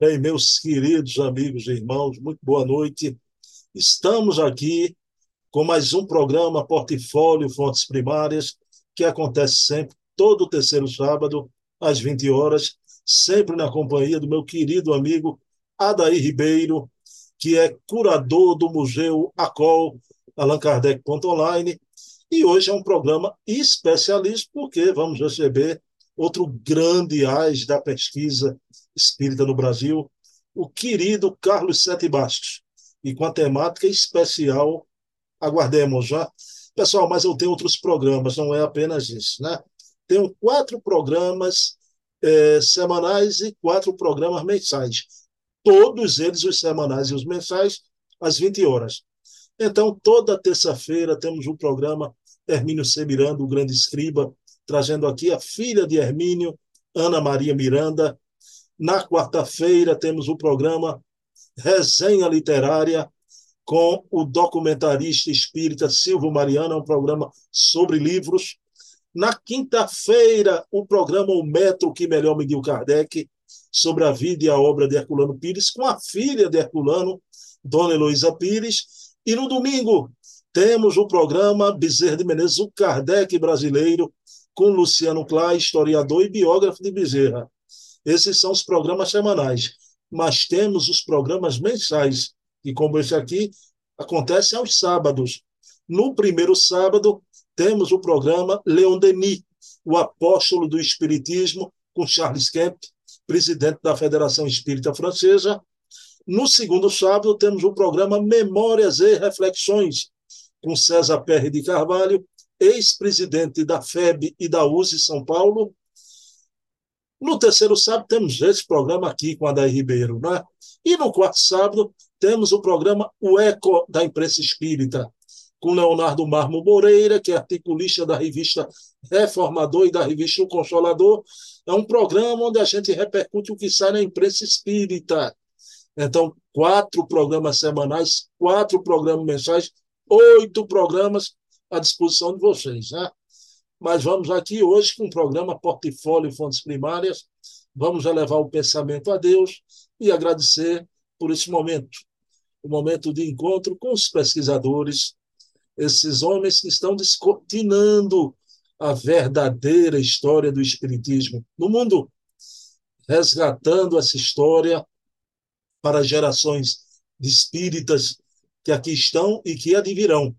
Bem, meus queridos amigos e irmãos, muito boa noite. Estamos aqui com mais um programa Portfólio Fontes Primárias, que acontece sempre todo terceiro sábado, às 20 horas, sempre na companhia do meu querido amigo Adair Ribeiro, que é curador do Museu ACOL, Allan. E hoje é um programa especialista, porque vamos receber outro grande ás da pesquisa espírita no Brasil, o querido Carlos Sete Bastos, e com a temática especial, aguardemos já. Pessoal, mas eu tenho outros programas, não é apenas isso, né? Tenho quatro programas é, semanais e quatro programas mensais. Todos eles, os semanais e os mensais, às 20 horas. Então, toda terça-feira temos um programa Hermínio C. Miranda, o grande escriba, trazendo aqui a filha de Hermínio, Ana Maria Miranda, na quarta-feira, temos o programa Resenha Literária com o documentarista espírita Silvio Mariano, é um programa sobre livros. Na quinta-feira, o programa O Metro que Melhor Mediu Kardec, sobre a vida e a obra de Herculano Pires, com a filha de Herculano, Dona Heloísa Pires. E no domingo, temos o programa Bezerra de Menezes, o Kardec brasileiro, com Luciano Clay, historiador e biógrafo de Bezerra. Esses são os programas semanais. Mas temos os programas mensais, que, como esse aqui, acontece aos sábados. No primeiro sábado, temos o programa Leon Denis, o apóstolo do Espiritismo, com Charles Kemp, presidente da Federação Espírita Francesa. No segundo sábado, temos o programa Memórias e Reflexões, com César Perry de Carvalho, ex-presidente da FEB e da USE São Paulo, no terceiro sábado, temos esse programa aqui com a Daí Ribeiro. Né? E no quarto sábado, temos o programa O Eco da Imprensa Espírita, com Leonardo Marmo Moreira, que é articulista da revista Reformador e da revista O Consolador. É um programa onde a gente repercute o que sai na imprensa espírita. Então, quatro programas semanais, quatro programas mensais, oito programas à disposição de vocês. Né? Mas vamos aqui hoje com o programa Portfólio Fontes Primárias. Vamos elevar o pensamento a Deus e agradecer por esse momento, o momento de encontro com os pesquisadores, esses homens que estão descortinando a verdadeira história do Espiritismo no mundo, resgatando essa história para gerações de espíritas que aqui estão e que advirão.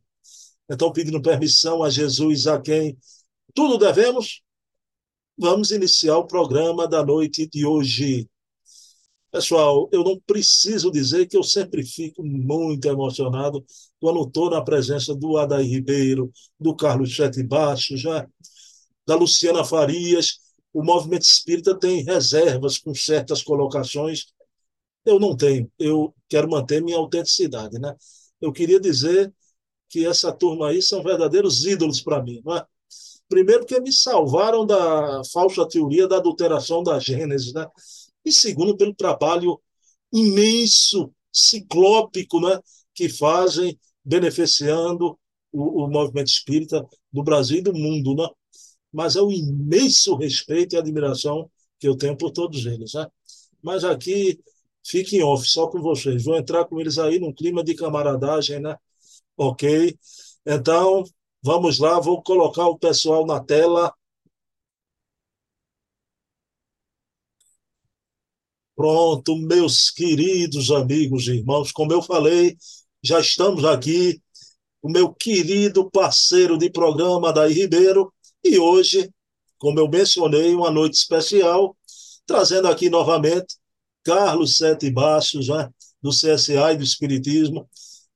Então, pedindo permissão a Jesus, a quem tudo devemos? Vamos iniciar o programa da noite de hoje. Pessoal, eu não preciso dizer que eu sempre fico muito emocionado quando estou na presença do Adair Ribeiro, do Carlos Sete Baixo, já, da Luciana Farias. O movimento espírita tem reservas com certas colocações. Eu não tenho. Eu quero manter minha autenticidade. Né? Eu queria dizer que essa turma aí são verdadeiros ídolos para mim. Não é? Primeiro, porque me salvaram da falsa teoria da adulteração da Gênesis, né? E segundo, pelo trabalho imenso, ciclópico, né? Que fazem, beneficiando o, o movimento espírita do Brasil e do mundo, né? Mas é o imenso respeito e admiração que eu tenho por todos eles, né? Mas aqui, fiquem off, só com vocês. Vou entrar com eles aí num clima de camaradagem, né? Ok? Então, Vamos lá, vou colocar o pessoal na tela. Pronto, meus queridos amigos e irmãos, como eu falei, já estamos aqui, o meu querido parceiro de programa, Daí Ribeiro, e hoje, como eu mencionei, uma noite especial, trazendo aqui novamente Carlos Sete Baixos, né, do CSA e do Espiritismo,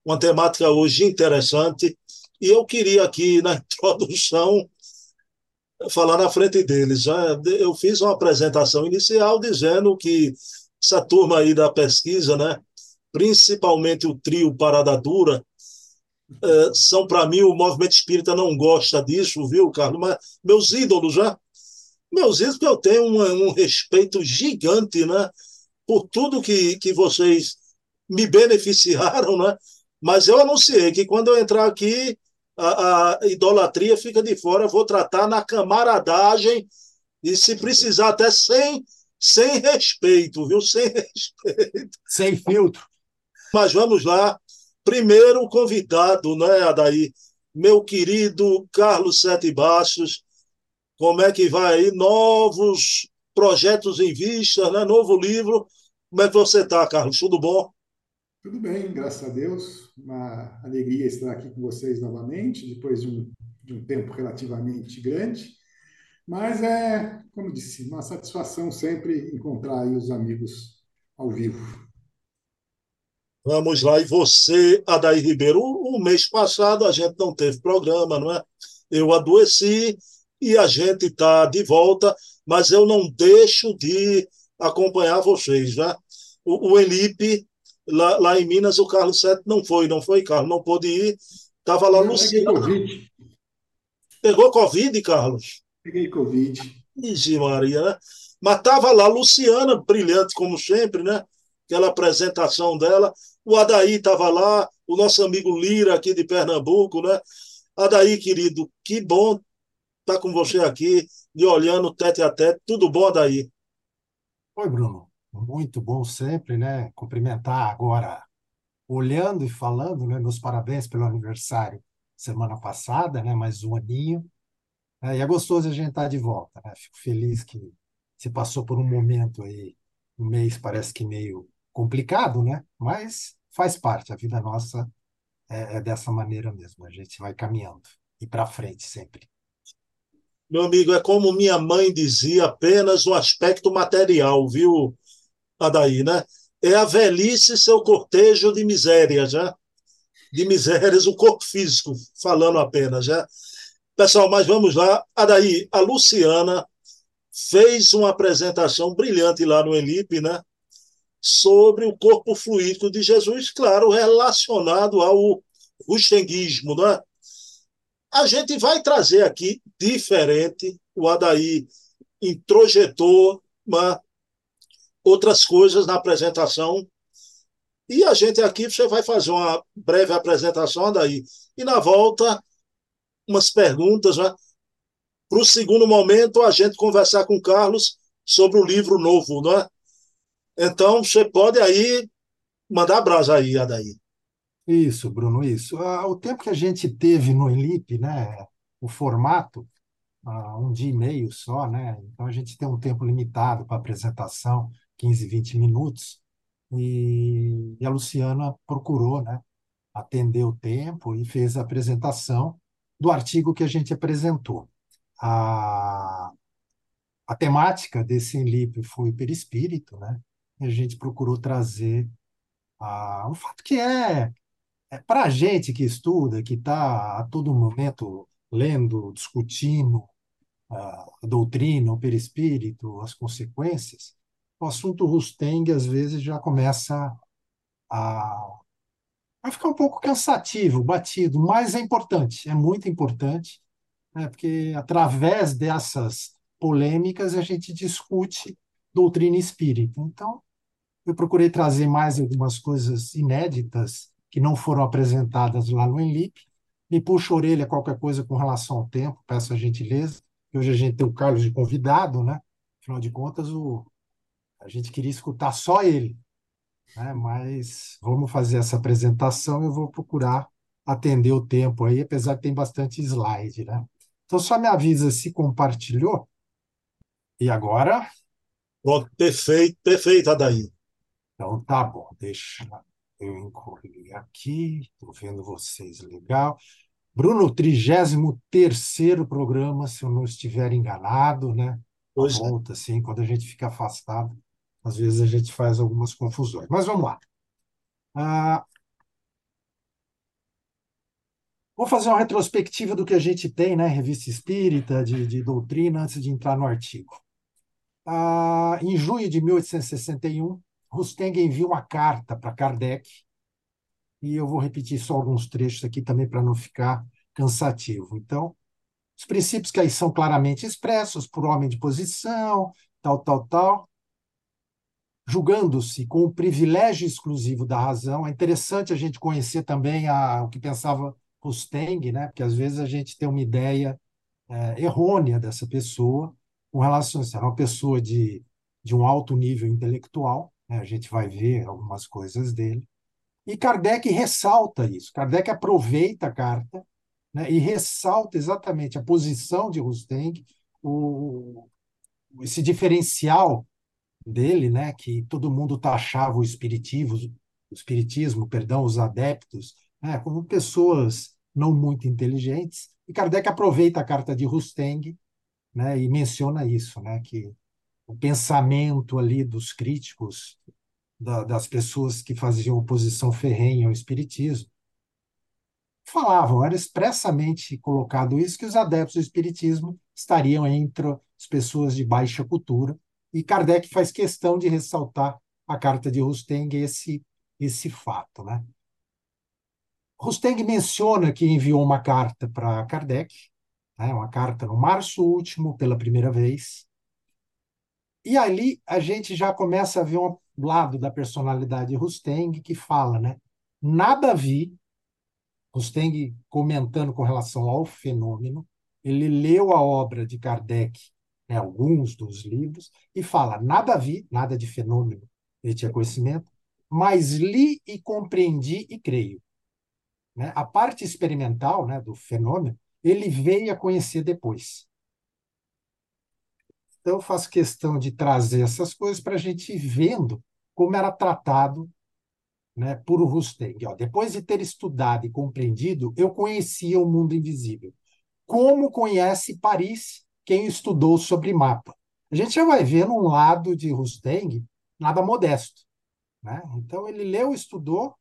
uma temática hoje interessante, e eu queria aqui, na introdução, falar na frente deles. Eu fiz uma apresentação inicial dizendo que essa turma aí da pesquisa, né, principalmente o trio Parada Dura, é, são para mim o movimento espírita não gosta disso, viu, Carlos? Mas meus ídolos já, meus ídolos que eu tenho um, um respeito gigante, né, por tudo que, que vocês me beneficiaram, né? Mas eu anunciei que quando eu entrar aqui a, a idolatria fica de fora, vou tratar na camaradagem e se precisar até sem sem respeito, viu? Sem respeito. Sem filtro. Mas vamos lá. Primeiro convidado, né, Adaí? Meu querido Carlos Sete Baixos, como é que vai aí? Novos projetos em vista, né? Novo livro. Como é que você está, Carlos? Tudo bom? Tudo bem, graças a Deus. Uma alegria estar aqui com vocês novamente, depois de um, de um tempo relativamente grande. Mas é, como disse, uma satisfação sempre encontrar os amigos ao vivo. Vamos lá, e você, Adair Ribeiro, o mês passado a gente não teve programa, não é? Eu adoeci e a gente está de volta, mas eu não deixo de acompanhar vocês, né? O, o Elipe, lá, lá em Minas, o Carlos Sete não foi, não foi, Carlos? Não pôde ir, estava lá no Covid. Pegou Covid, Carlos? Peguei Covid. Ixi, Maria, né? Mas estava lá Luciana, brilhante como sempre, né? Aquela apresentação dela. O Adaí estava lá, o nosso amigo Lira aqui de Pernambuco, né? Adaí, querido, que bom estar tá com você aqui, me olhando tete a tete. Tudo bom, Adaí? Oi, Bruno. Muito bom sempre, né? Cumprimentar agora, olhando e falando, né? Meus parabéns pelo aniversário semana passada, né? Mais um aninho. É, e é gostoso a gente estar de volta, né? Fico feliz que se passou por um momento aí, um mês parece que meio complicado, né? Mas faz parte, a vida nossa é, é dessa maneira mesmo, a gente vai caminhando e para frente sempre. Meu amigo, é como minha mãe dizia, apenas o aspecto material, viu, Adaí, né? É a velhice seu cortejo de misérias, já. De misérias, o corpo físico, falando apenas, já. Pessoal, mas vamos lá. Adaí, a Luciana fez uma apresentação brilhante lá no Elipe, né? Sobre o corpo fluídico de Jesus, claro, relacionado ao rustenguismo, né? A gente vai trazer aqui diferente, o Adaí introjetou uma, outras coisas na apresentação. E a gente aqui, você vai fazer uma breve apresentação, Adaí. E na volta, umas perguntas, né? Para o segundo momento, a gente conversar com o Carlos sobre o livro novo, não é? Então, você pode aí mandar brasa aí, Adaí. Isso, Bruno, isso. Ah, o tempo que a gente teve no Elip, né, o formato, ah, um dia e meio só, né? Então a gente tem um tempo limitado para apresentação, 15, 20 minutos, e, e a Luciana procurou, né, atender o tempo e fez a apresentação do artigo que a gente apresentou. A, a temática desse livro foi o perispírito, né? E a gente procurou trazer a, fato que é, é para a gente que estuda, que está a todo momento lendo, discutindo a, a doutrina, o perispírito, as consequências, o assunto Rusteng às vezes já começa a vai ficar um pouco cansativo, batido, mas é importante, é muito importante, né, porque através dessas polêmicas a gente discute doutrina espírita. Então, eu procurei trazer mais algumas coisas inéditas que não foram apresentadas lá no Enlip. Me puxa a orelha qualquer coisa com relação ao tempo, peço a gentileza. Hoje a gente tem o Carlos de convidado, né? Afinal de contas, o... a gente queria escutar só ele né? mas vamos fazer essa apresentação. Eu vou procurar atender o tempo aí, apesar que tem bastante slide. Né? Então, só me avisa se compartilhou. E agora? Pronto, perfeito, perfeito, Adair. Então, tá bom, deixa eu incluir aqui, estou vendo vocês, legal. Bruno, 33 programa, se eu não estiver enganado, né? Pois a volta, assim, quando a gente fica afastado, às vezes a gente faz algumas confusões. Mas vamos lá. Ah, vou fazer uma retrospectiva do que a gente tem, né? Revista Espírita, de, de doutrina, antes de entrar no artigo. Ah, em junho de 1861, Rusteng envia uma carta para Kardec, e eu vou repetir só alguns trechos aqui também para não ficar cansativo. Então, os princípios que aí são claramente expressos por homem de posição, tal, tal, tal, julgando-se com o privilégio exclusivo da razão. É interessante a gente conhecer também a, o que pensava Rusteng, né? porque às vezes a gente tem uma ideia é, errônea dessa pessoa com relação a. Era uma pessoa de de um alto nível intelectual, né? a gente vai ver algumas coisas dele, e Kardec ressalta isso. Kardec aproveita a carta né, e ressalta exatamente a posição de Rusteng, o, esse diferencial dele, né, que todo mundo taxava o espiritismo, o espiritismo, perdão, os adeptos, né, como pessoas não muito inteligentes. E Kardec aproveita a carta de Rusteng né, e menciona isso, né, que o pensamento ali dos críticos, da, das pessoas que faziam oposição ferrenha ao espiritismo, falavam, era expressamente colocado isso, que os adeptos do espiritismo estariam entre as pessoas de baixa cultura, e Kardec faz questão de ressaltar a carta de Rusteng esse esse fato, né? Rusteng menciona que enviou uma carta para Kardec, né, uma carta no março último, pela primeira vez. E ali a gente já começa a ver um lado da personalidade de Rusteng que fala, né? Nada vi, Rusteng comentando com relação ao fenômeno, ele leu a obra de Kardec, né, alguns dos livros, e fala: nada vi, nada de fenômeno, ele tinha conhecimento, mas li e compreendi e creio. Né? A parte experimental né, do fenômeno, ele veio a conhecer depois. Então, eu faço questão de trazer essas coisas para a gente ir vendo como era tratado né, por Rusteng. Ó, depois de ter estudado e compreendido, eu conhecia o mundo invisível. Como conhece Paris quem estudou sobre mapa? A gente já vai ver num lado de Rusteng nada modesto. Né? Então, ele leu, estudou,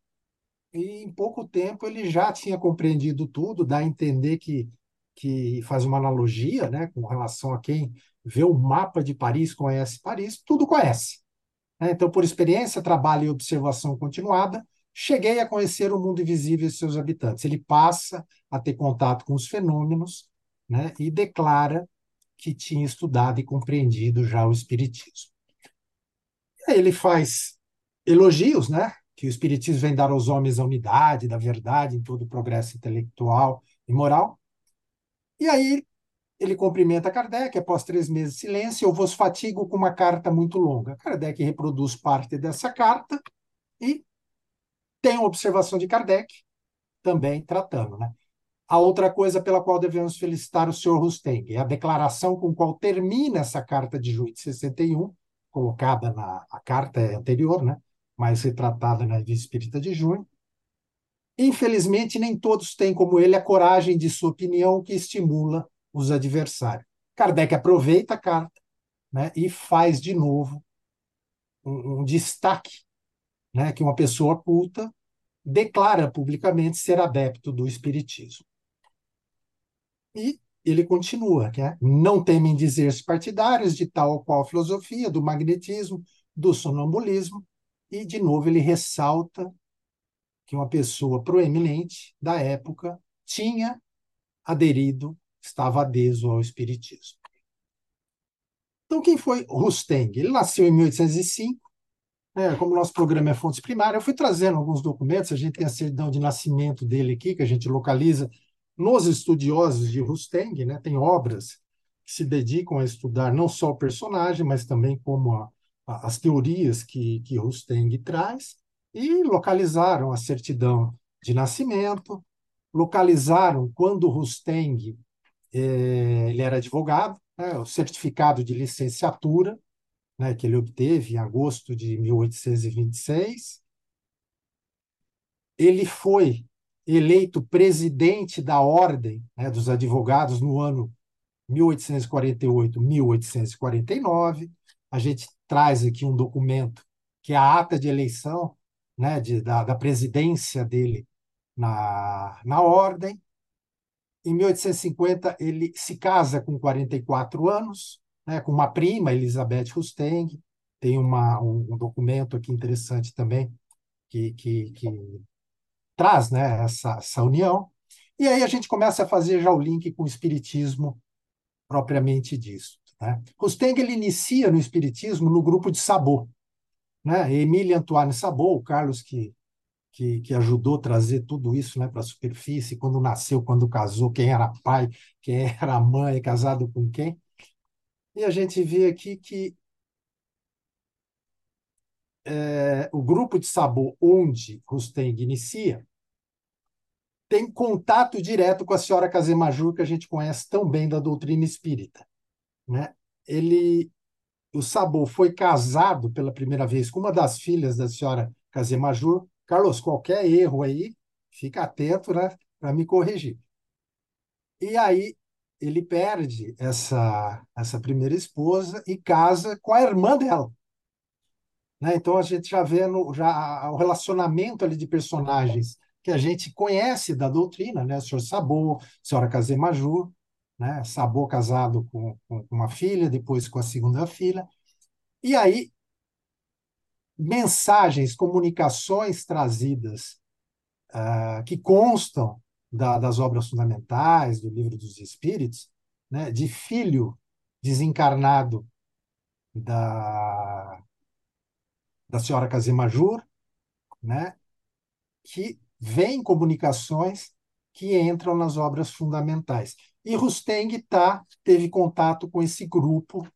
e em pouco tempo ele já tinha compreendido tudo, dá a entender que, que faz uma analogia né, com relação a quem vê o mapa de Paris, conhece Paris, tudo conhece. Né? Então, por experiência, trabalho e observação continuada, cheguei a conhecer o mundo invisível e seus habitantes. Ele passa a ter contato com os fenômenos né, e declara que tinha estudado e compreendido já o Espiritismo. Ele faz elogios, né? que o Espiritismo vem dar aos homens a unidade da verdade em todo o progresso intelectual e moral. E aí ele cumprimenta Kardec, após três meses de silêncio, eu vos fatigo com uma carta muito longa. Kardec reproduz parte dessa carta e tem uma observação de Kardec, também tratando. Né? A outra coisa pela qual devemos felicitar o senhor Rusteng é a declaração com qual termina essa carta de junho de 61, colocada na a carta anterior, né? mais retratada na Revista Espírita de Junho. Infelizmente, nem todos têm, como ele, a coragem de sua opinião que estimula os adversários. Kardec aproveita a carta né, e faz de novo um, um destaque né, que uma pessoa culta declara publicamente ser adepto do Espiritismo. E ele continua, né? não temem dizer-se partidários de tal ou qual filosofia, do magnetismo, do sonambulismo, e, de novo, ele ressalta que uma pessoa proeminente da época tinha aderido, estava adesо ao Espiritismo. Então, quem foi Rusteng? Ele nasceu em 1805. Né, como nosso programa é fontes primárias, eu fui trazendo alguns documentos, a gente tem a certidão de nascimento dele aqui, que a gente localiza nos estudiosos de Rusteng, né, tem obras que se dedicam a estudar não só o personagem, mas também como a, as teorias que, que Rusteng traz e localizaram a certidão de nascimento, localizaram quando Rusteng eh, ele era advogado, né, o certificado de licenciatura né, que ele obteve em agosto de 1826. Ele foi eleito presidente da Ordem né, dos Advogados no ano 1848-1849. A gente traz aqui um documento que é a ata de eleição né, de, da, da presidência dele na, na ordem. Em 1850, ele se casa com 44 anos, né, com uma prima, Elizabeth Rusteng. Tem uma, um, um documento aqui interessante também que, que, que traz né, essa, essa união. E aí a gente começa a fazer já o link com o espiritismo propriamente disso. Né? Rusteng ele inicia no Espiritismo no grupo de Sabot. Né? Emília Antoine Sabot, o Carlos que, que, que ajudou a trazer tudo isso né, para a superfície, quando nasceu, quando casou, quem era pai, quem era mãe, casado com quem. E a gente vê aqui que é, o grupo de sabor onde Rusteng inicia tem contato direto com a senhora Kazemajur, que a gente conhece tão bem da doutrina espírita. Né? Ele, o Sabor foi casado pela primeira vez com uma das filhas da senhora Kazemajur. Carlos, qualquer erro aí, fica atento né, para me corrigir. E aí ele perde essa, essa primeira esposa e casa com a irmã dela. Né? Então a gente já vê no, já o relacionamento ali de personagens que a gente conhece da doutrina, né? O senhor Sabô, a senhora Kazemajur, né? Sabô casado com, com uma filha, depois com a segunda filha. E aí, mensagens, comunicações trazidas uh, que constam da, das obras fundamentais, do Livro dos Espíritos, né? de filho desencarnado da, da senhora Kazemajur, né? que vem comunicações que entram nas obras fundamentais. E Rusteng tá, teve contato com esse grupo.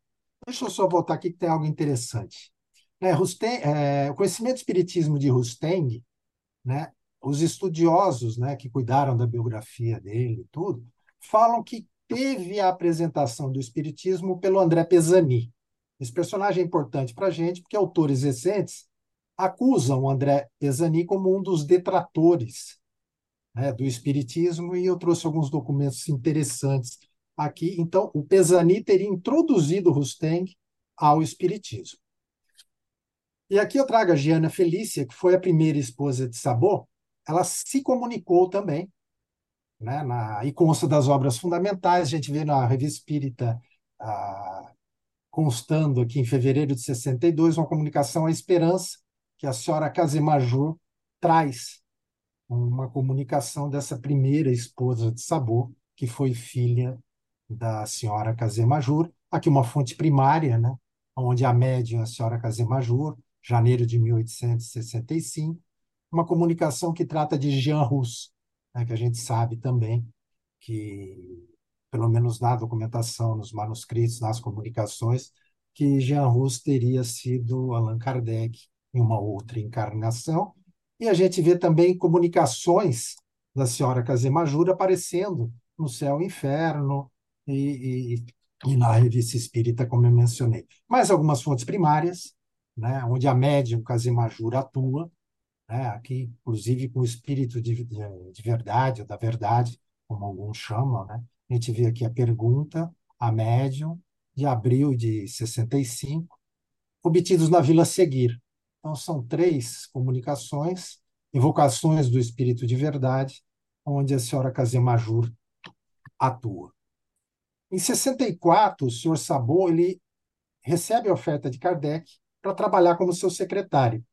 Deixa eu só voltar aqui que tem algo interessante. É, Rusteng, é, o conhecimento do espiritismo de Rusteng, né, os estudiosos né, que cuidaram da biografia dele tudo, falam que teve a apresentação do espiritismo pelo André Pesani. Esse personagem é importante para a gente, porque autores recentes acusam o André Pesani como um dos detratores né, do Espiritismo, e eu trouxe alguns documentos interessantes aqui. Então, o Pesani teria introduzido Rusteng ao Espiritismo. E aqui eu trago a Giana Felícia, que foi a primeira esposa de Sabot, ela se comunicou também, né, na, e consta das obras fundamentais, a gente vê na Revista Espírita ah, constando aqui em fevereiro de 62 uma comunicação à esperança, que a senhora Casemajur traz uma comunicação dessa primeira esposa de Sabor, que foi filha da senhora Casemajur. Aqui uma fonte primária, né, onde a médium a senhora Casemajur, janeiro de 1865, uma comunicação que trata de Jean Rus, né, que a gente sabe também que, pelo menos na documentação, nos manuscritos, nas comunicações, que Jean Rus teria sido Allan Kardec em uma outra encarnação. E a gente vê também comunicações da senhora Casemajura aparecendo no Céu e Inferno e, e, e, na Revista Espírita, como eu mencionei. Mais algumas fontes primárias, né, onde a médium Casemajura atua, né, aqui, inclusive, com o espírito de, de, de verdade, ou da verdade, como alguns chamam. Né? A gente vê aqui a pergunta, a médium, de abril de 65, obtidos na Vila Seguir, então, são três comunicações, invocações do Espírito de Verdade, onde a senhora Casemajur atua. Em 64, o senhor Sabot ele recebe a oferta de Kardec para trabalhar como seu secretário.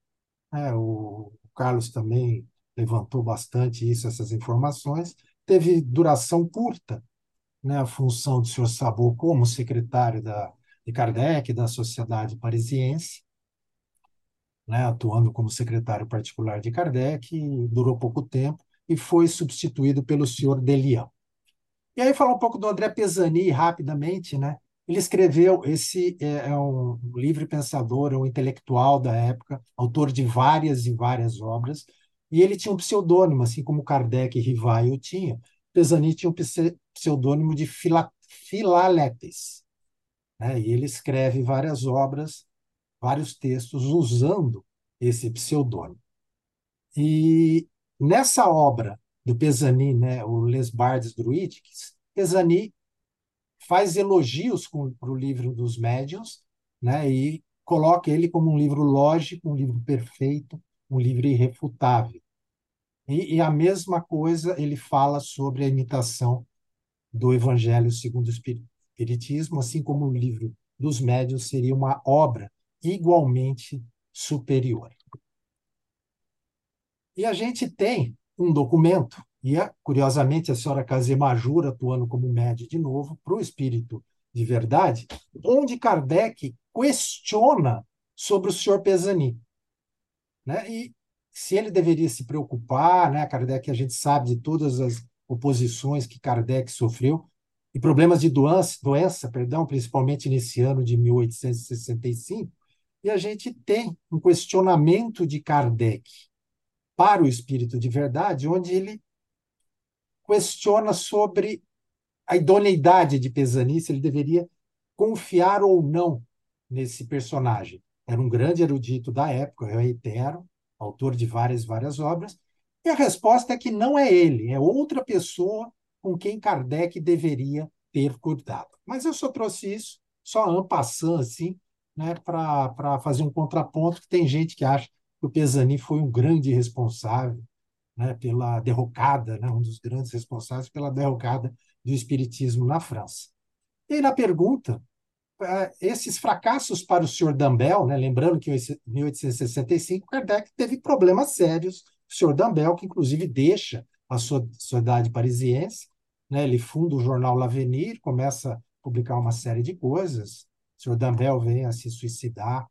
É, o Carlos também levantou bastante isso, essas informações. Teve duração curta né, a função do senhor Sabot como secretário da, de Kardec, da Sociedade Parisiense né, atuando como secretário particular de Kardec, durou pouco tempo e foi substituído pelo senhor Delian. E aí falar um pouco do André Pesani rapidamente, né? Ele escreveu esse é, é um livre pensador, é um intelectual da época, autor de várias e várias obras, e ele tinha um pseudônimo, assim como Kardec e Rivaio tinha. Pesani tinha um pseudônimo de Fila, Filaletes, né? E ele escreve várias obras vários textos usando esse pseudônimo. E nessa obra do Pesani, né, o Les Bardes Druidiques, Pesani faz elogios para o livro dos médiuns né, e coloca ele como um livro lógico, um livro perfeito, um livro irrefutável. E, e a mesma coisa ele fala sobre a imitação do Evangelho segundo o Espiritismo, assim como o livro dos médiuns seria uma obra igualmente superior. E a gente tem um documento, e é, curiosamente a senhora Casemajura atuando como média de novo, para o espírito de verdade, onde Kardec questiona sobre o senhor Pesani. Né? E se ele deveria se preocupar, né? Kardec, a gente sabe de todas as oposições que Kardec sofreu, e problemas de doença, doença perdão, principalmente nesse ano de 1865, E a gente tem um questionamento de Kardec para o espírito de verdade, onde ele questiona sobre a idoneidade de Pesani, se ele deveria confiar ou não nesse personagem. Era um grande erudito da época, eu reitero, autor de várias, várias obras, e a resposta é que não é ele, é outra pessoa com quem Kardec deveria ter cuidado. Mas eu só trouxe isso, só en passant, assim, né, para fazer um contraponto, que tem gente que acha que o Pesani foi um grande responsável né, pela derrocada, né, um dos grandes responsáveis pela derrocada do espiritismo na França. E na pergunta, é, esses fracassos para o senhor Dambel, né, lembrando que em 1865 Kardec teve problemas sérios, o senhor Dambel, que inclusive deixa a sua sociedade parisiense, né, ele funda o jornal L'Avenir, começa a publicar uma série de coisas, o senhor Dambel vem a se suicidar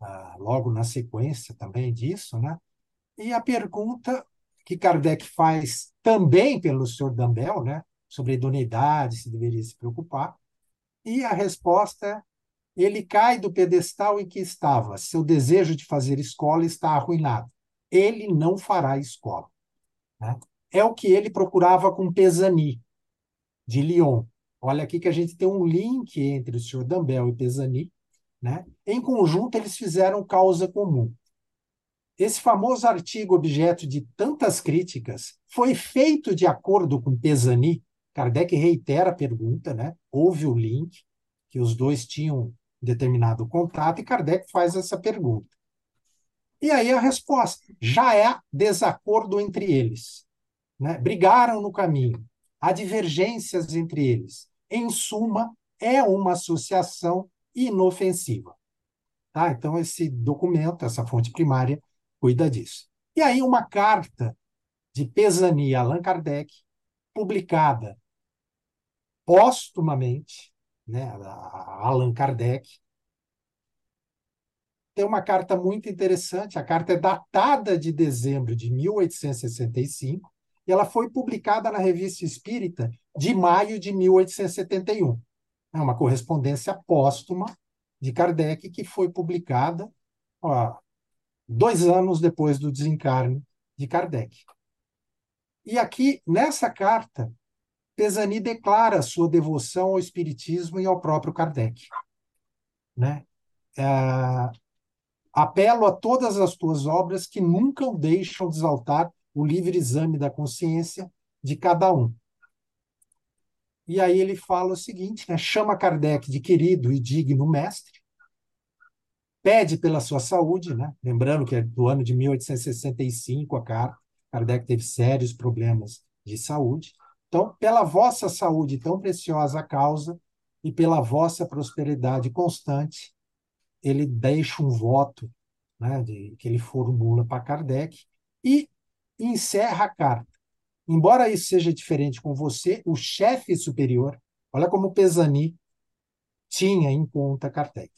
ah, logo na sequência também disso, né? E a pergunta que Kardec faz também pelo Sr. Dambel, né, sobre a idoneidade, se deveria se preocupar, e a resposta é: ele cai do pedestal em que estava. Seu desejo de fazer escola está arruinado. Ele não fará escola. Né? É o que ele procurava com Pesani, de Lyon. Olha aqui que a gente tem um link entre o Sr. Dambel e Pesani. Né? Em conjunto, eles fizeram causa comum. Esse famoso artigo objeto de tantas críticas foi feito de acordo com Pesani. Kardec reitera a pergunta, né? houve o link, que os dois tinham determinado contato, e Kardec faz essa pergunta. E aí a resposta: já é desacordo entre eles. Né? Brigaram no caminho, há divergências entre eles. Em suma, é uma associação inofensiva. Tá? Então, esse documento, essa fonte primária, cuida disso. E aí, uma carta de Pesani a Allan Kardec, publicada póstumamente, né, a Allan Kardec, tem uma carta muito interessante. A carta é datada de dezembro de 1865 e ela foi publicada na Revista Espírita de maio de 1871. É uma correspondência póstuma de Kardec que foi publicada ó, dois anos depois do desencarne de Kardec. E aqui, nessa carta, Pesani declara sua devoção ao Espiritismo e ao próprio Kardec. Né? É, apelo a todas as tuas obras que nunca o deixam de exaltar o livre exame da consciência de cada um. E aí ele fala o seguinte, né? chama Kardec de querido e digno mestre, pede pela sua saúde, né? lembrando que é do ano de 1865 a carta, Kardec teve sérios problemas de saúde. Então, pela vossa saúde tão preciosa causa e pela vossa prosperidade constante, ele deixa um voto né, de, que ele formula para Kardec e encerra a carta. Embora isso seja diferente com você, o chefe superior, olha como Pesani tinha em conta Kardec.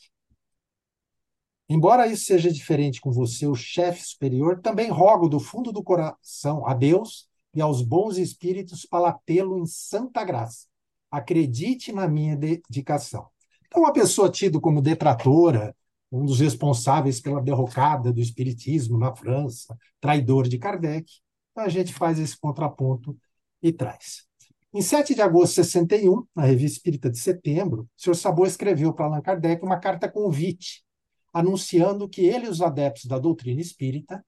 Embora isso seja diferente com você, o chefe superior, também rogo do fundo do coração a Deus e aos bons espíritos para tê-lo em santa graça. Acredite na minha dedicação. Então, uma pessoa tido como detratora, um dos responsáveis pela derrocada do espiritismo na França, traidor de Kardec, então a gente faz esse contraponto e traz. Em 7 de agosto de 61, na Revista Espírita de Setembro, o Sr. Sabor escreveu para Allan Kardec uma carta convite anunciando que ele e os adeptos da doutrina espírita,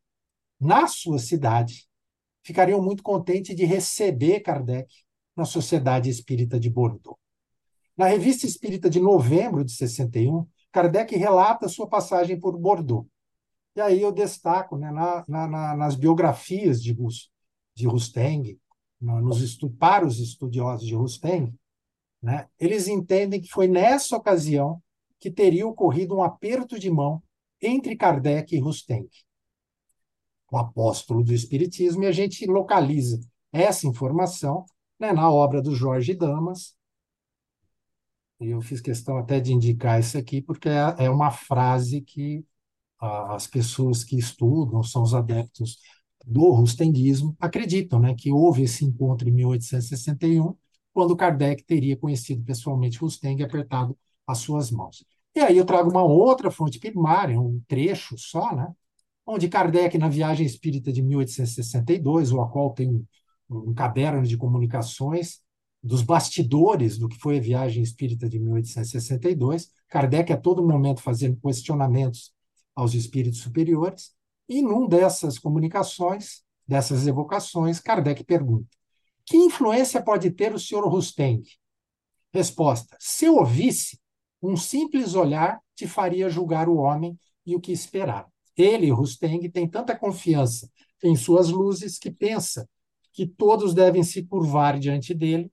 na sua cidade, ficariam muito contentes de receber Kardec na Sociedade Espírita de Bordeaux. Na Revista Espírita de novembro de 61, Kardec relata sua passagem por Bordeaux. E aí eu destaco né, na, na, nas biografias de, de Rusteng, nos para os estudiosos de Rusteng, né, eles entendem que foi nessa ocasião que teria ocorrido um aperto de mão entre Kardec e Rusteng, o apóstolo do Espiritismo, e a gente localiza essa informação né, na obra do Jorge Damas. E eu fiz questão até de indicar isso aqui, porque é, é uma frase que as pessoas que estudam, são os adeptos do rustenguismo, acreditam né, que houve esse encontro em 1861, quando Kardec teria conhecido pessoalmente Rusteng e apertado as suas mãos. E aí eu trago uma outra fonte primária, um trecho só, né? onde Kardec, na Viagem Espírita de 1862, o qual tem um, um caderno de comunicações dos bastidores do que foi a Viagem Espírita de 1862, Kardec a todo momento fazendo questionamentos aos espíritos superiores, e num dessas comunicações, dessas evocações, Kardec pergunta: que influência pode ter o senhor Rusteng? Resposta: se eu ouvisse, um simples olhar te faria julgar o homem e o que esperar. Ele, Rusteng, tem tanta confiança em suas luzes que pensa que todos devem se curvar diante dele,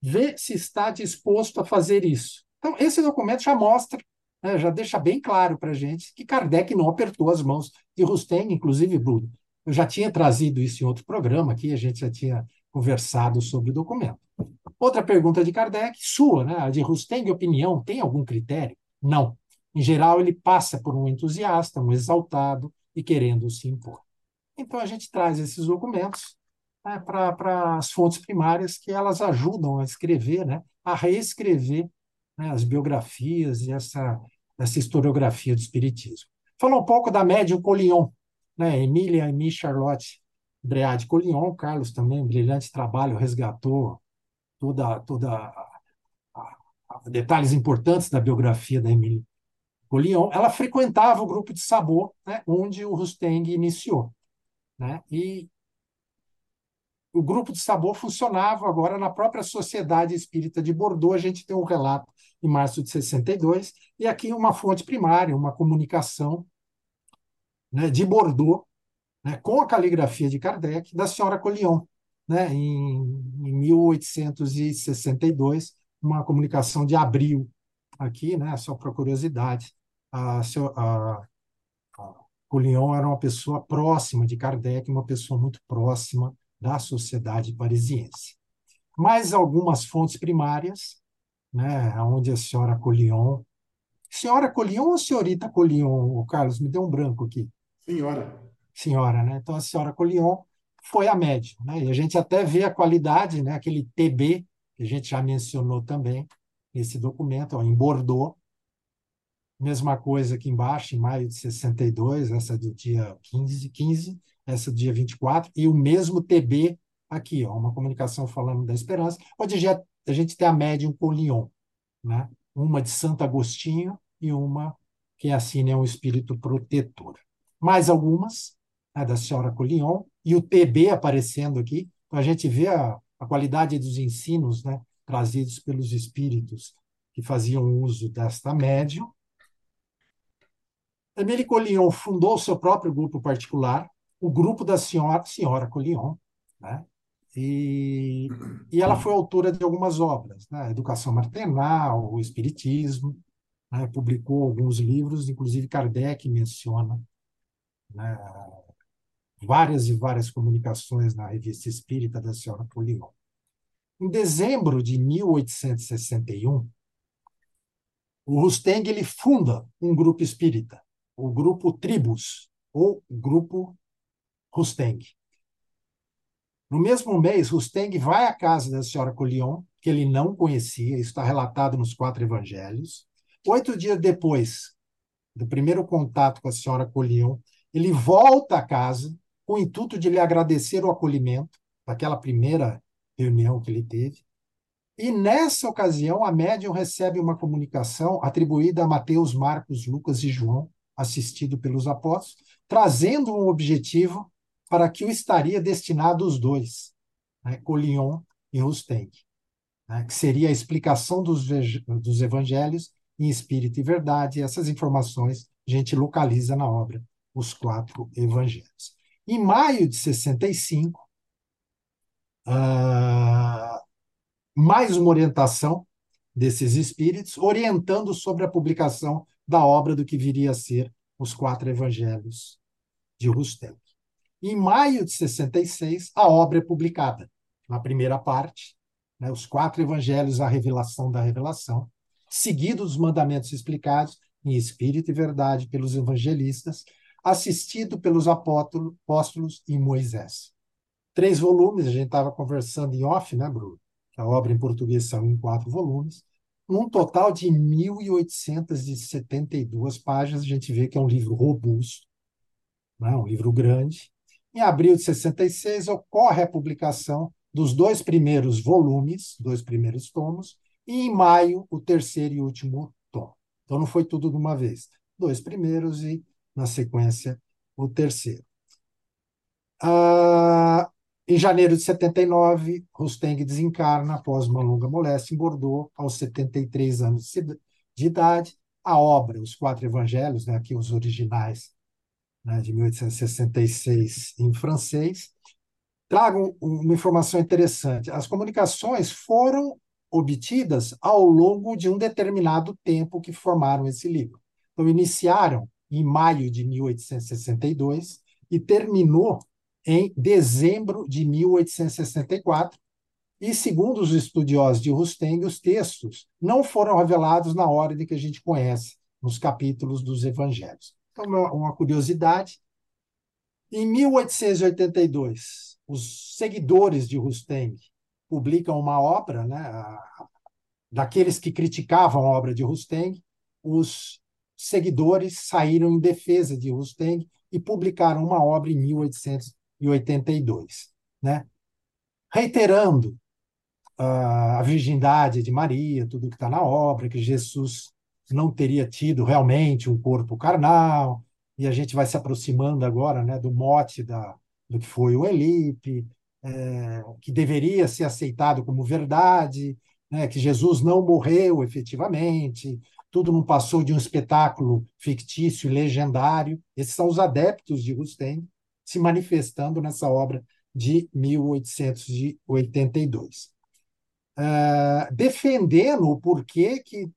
vê se está disposto a fazer isso. Então, esse documento já mostra, né, já deixa bem claro para a gente que Kardec não apertou as mãos de Rusteng, inclusive Bruno. Eu já tinha trazido isso em outro programa aqui, a gente já tinha conversado sobre o documento. Outra pergunta de Kardec, sua, né? A de Rusteng, opinião, tem algum critério? Não. Em geral, ele passa por um entusiasta, um exaltado e querendo se impor. Então, a gente traz esses documentos né, para as fontes primárias que elas ajudam a escrever, né, a reescrever né, as biografias e essa, essa historiografia do Espiritismo. Falou um pouco da médium Collion, né, Emília Emi Charlotte Breade Collion, Carlos também, um brilhante trabalho, resgatou toda, toda detalhes importantes da biografia da Emília Collion. Ela frequentava o grupo de sabor, né, onde o Rusteng iniciou. Né? E o grupo de sabor funcionava agora na própria Sociedade Espírita de Bordeaux. A gente tem um relato em março de 62, e aqui uma fonte primária, uma comunicação né, de Bordeaux, né, com a caligrafia de Kardec, da senhora Collion, né, em, em 1862, uma comunicação de abril, aqui, né, só para curiosidade. A, a, a Collion era uma pessoa próxima de Kardec, uma pessoa muito próxima da sociedade parisiense. Mais algumas fontes primárias, né, onde a senhora Collion. Senhora Collion ou senhorita Collion? O Carlos, me deu um branco aqui. Senhora senhora, né? Então a senhora Collion foi a médium, né? E a gente até vê a qualidade, né? Aquele TB que a gente já mencionou também nesse documento, ó, em Bordeaux. Mesma coisa aqui embaixo, em maio de 62, essa do dia 15, 15, essa do dia 24, e o mesmo TB aqui, ó, uma comunicação falando da esperança, onde a gente tem a médium Collion, né? Uma de Santo Agostinho e uma que assina é um espírito protetor. Mais algumas, né, da senhora Collion, e o TB aparecendo aqui, então a gente vê a, a qualidade dos ensinos né, trazidos pelos espíritos que faziam uso desta médium. Emile Collion fundou seu próprio grupo particular, o grupo da senhora, senhora Collion, né? E, e ela foi autora de algumas obras, né? Educação Maternal, o Espiritismo, né? publicou alguns livros, inclusive Kardec menciona né? várias e várias comunicações na Revista Espírita da senhora Polion. Em dezembro de 1861, o Rusteng ele funda um grupo espírita, o grupo Tribus, ou grupo Rusteng. No mesmo mês, Rusteng vai à casa da senhora Collion, que ele não conhecia, isso está relatado nos quatro evangelhos. Oito dias depois do primeiro contato com a senhora Collion, ele volta a casa com o intuito de lhe agradecer o acolhimento daquela primeira reunião que ele teve. E nessa ocasião, a médium recebe uma comunicação atribuída a Mateus, Marcos, Lucas e João, assistido pelos apóstolos, trazendo um objetivo para que o estaria destinado os dois, né, Colion e Rusteng, né, que seria a explicação dos, dos evangelhos em espírito e verdade. E essas informações a gente localiza na obra Os Quatro Evangelhos. Em maio de 65, uh, ah, mais uma orientação desses espíritos, orientando sobre a publicação da obra do que viria a ser os quatro evangelhos de Rustem. Em maio de 66, a obra é publicada. Na primeira parte, né, os quatro evangelhos, a revelação da revelação, seguidos os mandamentos explicados em espírito e verdade pelos evangelistas, assistido pelos apóstolos e Moisés. Três volumes, a gente estava conversando em off, né, Bruno? A obra em português saiu em quatro volumes, num total de 1.872 páginas. A gente vê que é um livro robusto, né? um livro grande. Em abril de 66, ocorre a publicação dos dois primeiros volumes, dois primeiros tomos, e em maio, o terceiro e último tomo. Então, não foi tudo de uma vez. Dois primeiros e, na sequência, o terceiro. Ah, em janeiro de 79, Rusteng desencarna após uma longa moléstia em Bordeaux, aos 73 anos de idade. A obra, Os Quatro Evangelhos, né, aqui os originais, né, de 1866, em francês, tragam uma informação interessante. As comunicações foram obtidas ao longo de um determinado tempo que formaram esse livro. Então, iniciaram em maio de 1862 e terminou em dezembro de 1864. E, segundo os estudiosos de Rusteng, os textos não foram revelados na ordem que a gente conhece, nos capítulos dos evangelhos. Então, uma curiosidade. Em 1882, os seguidores de Rusteng publicam uma obra, né, daqueles que criticavam a obra de Rusteng, os seguidores saíram em defesa de Rusteng e publicaram uma obra em 1882, né? reiterando uh, a virgindade de Maria, tudo que está na obra, que Jesus não teria tido realmente um corpo carnal, e a gente vai se aproximando agora né, do mote da, do que foi o Elipe, é, que deveria ser aceitado como verdade, né, que Jesus não morreu efetivamente, tudo não passou de um espetáculo fictício e legendário. Esses são os adeptos de Rustem se manifestando nessa obra de 1882. É, defendendo o porquê que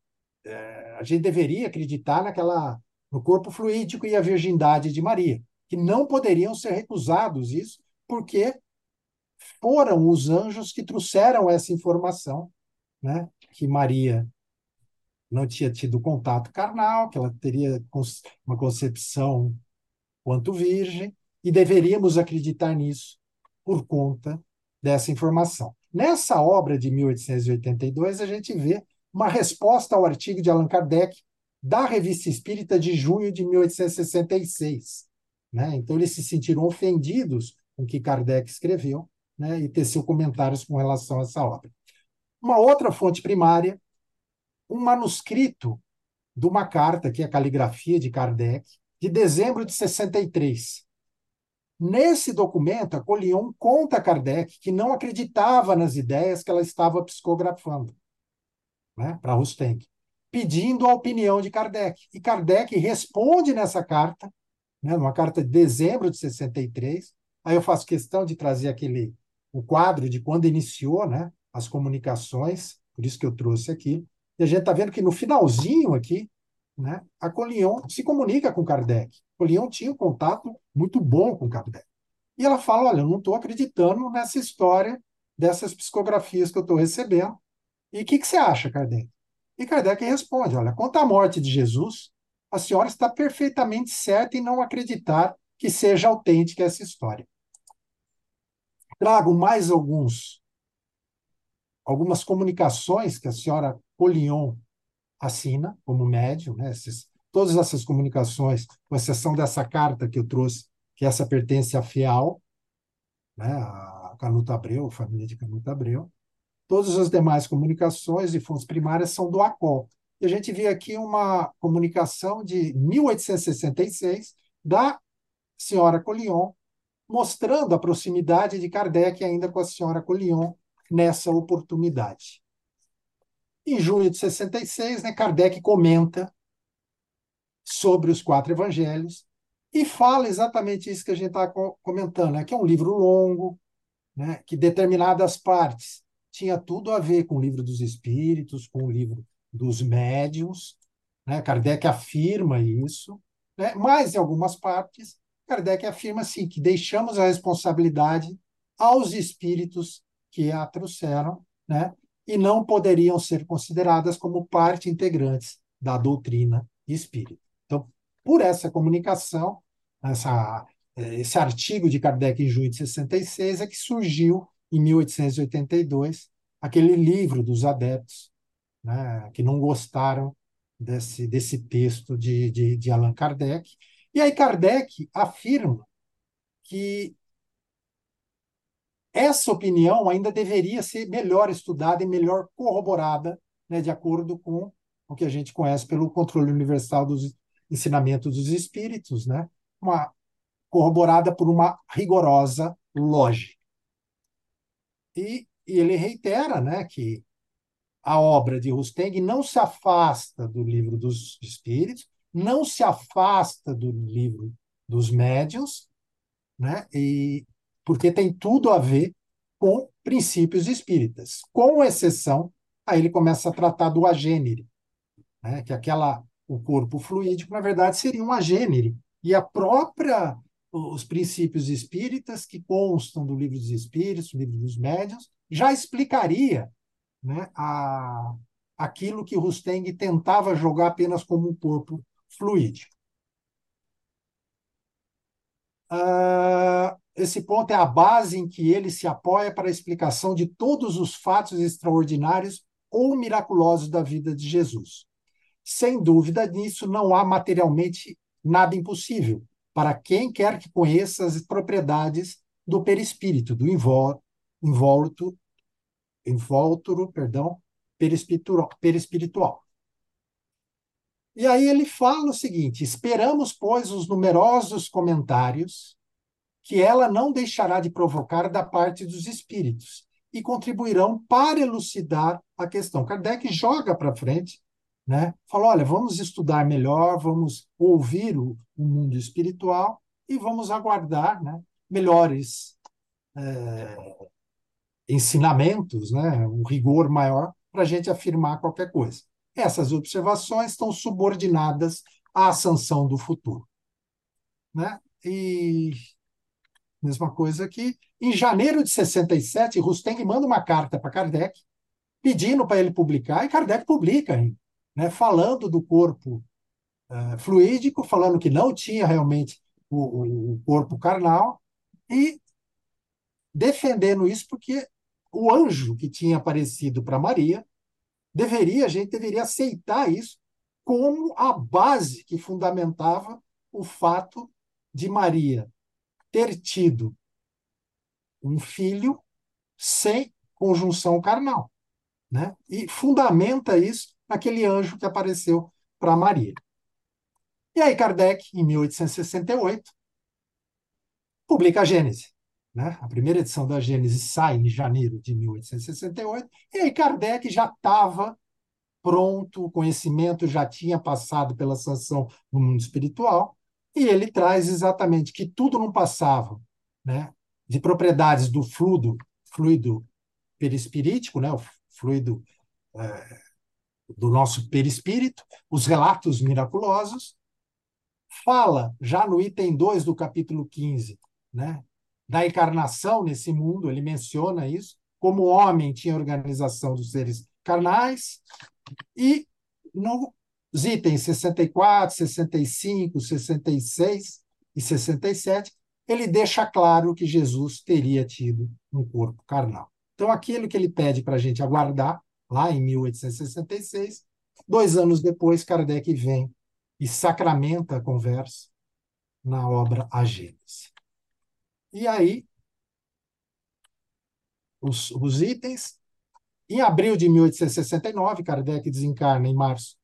é, a gente deveria acreditar naquela no corpo fluídico e a virgindade de Maria, que não poderiam ser recusados isso, porque foram os anjos que trouxeram essa informação, né? que Maria não tinha tido contato carnal, que ela teria uma concepção quanto virgem, e deveríamos acreditar nisso por conta dessa informação. Nessa obra de 1882, a gente vê uma resposta ao artigo de Allan Kardec da Revista Espírita de junho de 1866. Né? Então, eles se sentiram ofendidos com o que Kardec escreveu né, e teceu comentários com relação a essa obra. Uma outra fonte primária, um manuscrito de uma carta, que é a caligrafia de Kardec, de dezembro de 63. Nesse documento, a Colion conta a Kardec que não acreditava nas ideias que ela estava psicografando né, para Rusteng, pedindo a opinião de Kardec. E Kardec responde nessa carta, né, numa carta de dezembro de 63. Aí eu faço questão de trazer aquele o quadro de quando iniciou né, as comunicações, por isso que eu trouxe aqui. E a gente está vendo que no finalzinho aqui, né, a Colion se comunica com Kardec. Colion tinha um contato muito bom com Kardec. E ela fala: Olha, eu não estou acreditando nessa história dessas psicografias que eu estou recebendo. E o que, que você acha, Kardec? E Kardec responde: Olha, quanto à morte de Jesus, a senhora está perfeitamente certa em não acreditar que seja autêntica essa história. Trago mais alguns algumas comunicações que a senhora Polion assina como médium, né? Esses, todas essas comunicações, com exceção dessa carta que eu trouxe, que essa pertence à FIAL, né? a Canuto Abreu, a família de Canuto Abreu. Todas as demais comunicações e fontes primárias são do ACOL. E a gente vê aqui uma comunicação de 1866 da senhora Collion, mostrando a proximidade de Kardec ainda com a senhora Collion nessa oportunidade. Em junho de 66, né, Kardec comenta sobre os quatro evangelhos e fala exatamente isso que a gente está comentando, né, que é um livro longo, né, que determinadas partes tinha tudo a ver com o livro dos espíritos, com o livro dos médiuns. Né? Kardec afirma isso, né? mas em algumas partes Kardec afirma assim que deixamos a responsabilidade aos espíritos que a trouxeram, né? E não poderiam ser consideradas como parte integrantes da doutrina espírita. Então, por essa comunicação, essa, esse artigo de Kardec em junho de 66 é que surgiu em 1882 aquele livro dos adeptos, né, que não gostaram desse, desse texto de, de, de Allan Kardec. E aí Kardec afirma que essa opinião ainda deveria ser melhor estudada e melhor corroborada, né, de acordo com o que a gente conhece pelo controle universal dos ensinamentos dos espíritos, né, uma, corroborada por uma rigorosa lógica. E, e ele reitera né, que a obra de Rusteng não se afasta do livro dos espíritos, não se afasta do livro dos médiuns, né? E porque tem tudo a ver com princípios espíritas, com exceção aí ele começa a tratar do agênere, né? Que aquela o corpo fluídico na verdade seria um agênere e a própria os princípios espíritas que constam do livro dos espíritos, do livro dos médiuns, já explicaria né, a, aquilo que Rusteng tentava jogar apenas como um corpo fluídico. Uh, esse ponto é a base em que ele se apoia para a explicação de todos os fatos extraordinários ou miraculosos da vida de Jesus. Sem dúvida nisso, não há materialmente nada impossível para quem quer que conheça as propriedades do perispírito, do invóluto, perdão, perispiritual. E aí ele fala o seguinte: esperamos, pois, os numerosos comentários que ela não deixará de provocar da parte dos espíritos e contribuirão para elucidar a questão. Kardec joga para frente, né? Fala, olha, vamos estudar melhor, vamos ouvir o, o mundo espiritual e vamos aguardar, né? Melhores é, ensinamentos, né? Um rigor maior para a gente afirmar qualquer coisa. Essas observações estão subordinadas à sanção do futuro. Né? E mesma coisa que em janeiro de 67, Rusteng manda uma carta para Kardec pedindo para ele publicar, e Kardec publica, né, falando do corpo uh, fluídico, falando que não tinha realmente o, o corpo carnal, e defendendo isso porque o anjo que tinha aparecido para Maria deveria, a gente deveria aceitar isso como a base que fundamentava o fato de Maria ter tido um filho sem conjunção carnal, né? E fundamenta isso naquele anjo que apareceu para Maria. E aí Kardec, em 1868, publica a Gênese. Né? A primeira edição da Gênese sai em janeiro de 1868, e aí Kardec já estava pronto, o conhecimento já tinha passado pela sanção no mundo espiritual, e ele traz exatamente que tudo não passava né, de propriedades do fluido, fluido perispirítico, né, o fluido é, do nosso perispírito, os relatos miraculosos, fala já no item 2 do capítulo 15, né, da encarnação nesse mundo, ele menciona isso, como homem tinha organização dos seres carnais, e nos itens 64, 65, 66 e 67, ele deixa claro que Jesus teria tido um corpo carnal. Então, aquilo que ele pede para a gente aguardar, lá em 1866, dois anos depois, Kardec vem e sacramenta a conversa na obra A Gênese. E aí, os, os itens. Em abril de 1869, Kardec desencarna em março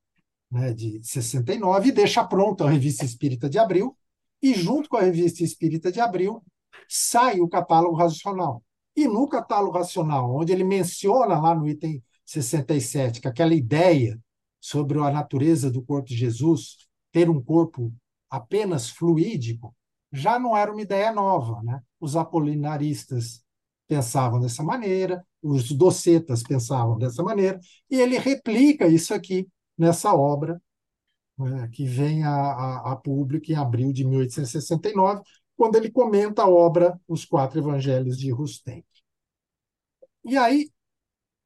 né, de 69 e deixa pronta a Revista Espírita de Abril. E junto com a Revista Espírita de Abril sai o Catálogo Racional. E no Catálogo Racional, onde ele menciona lá no item 67 que aquela ideia sobre a natureza do corpo de Jesus ter um corpo apenas fluídico já não era uma ideia nova. Né? Os apolinaristas pensavam dessa maneira, os docetas pensavam dessa maneira, e ele replica isso aqui nessa obra né, que vem a, a, a, público em abril de 1869, quando ele comenta a obra Os Quatro Evangelhos de Rustem. E aí,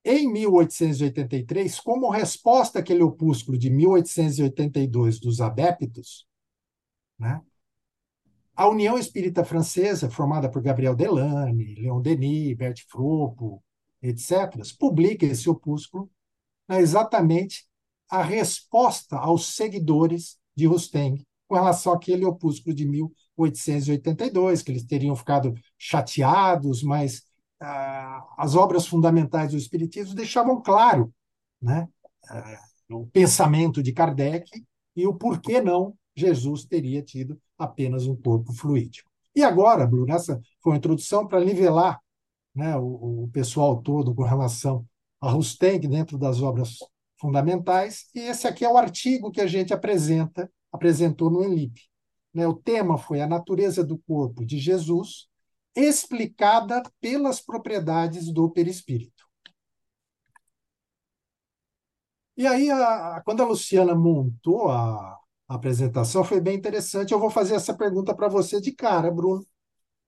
em 1883, como resposta àquele opúsculo de 1882 dos adeptos, né, a União Espírita Francesa, formada por Gabriel Delane, Leon Denis, Bert Fropo, etc., publica esse opúsculo é exatamente a resposta aos seguidores de Rusteng com relação àquele opúsculo de 1882, que eles teriam ficado chateados, mas ah, as obras fundamentais do Espiritismo deixavam claro né, ah, o pensamento de Kardec e o porquê não Jesus teria tido apenas um corpo fluídico. E agora, Bruno, essa foi uma introdução para nivelar né, o, o, pessoal todo com relação a Rusteng dentro das obras fundamentais, e esse aqui é o artigo que a gente apresenta, apresentou no ENLIP. Né, o tema foi a natureza do corpo de Jesus, explicada pelas propriedades do perispírito. E aí, a, quando a Luciana montou a, a apresentação, foi bem interessante. Eu vou fazer essa pergunta para você de cara, Bruno.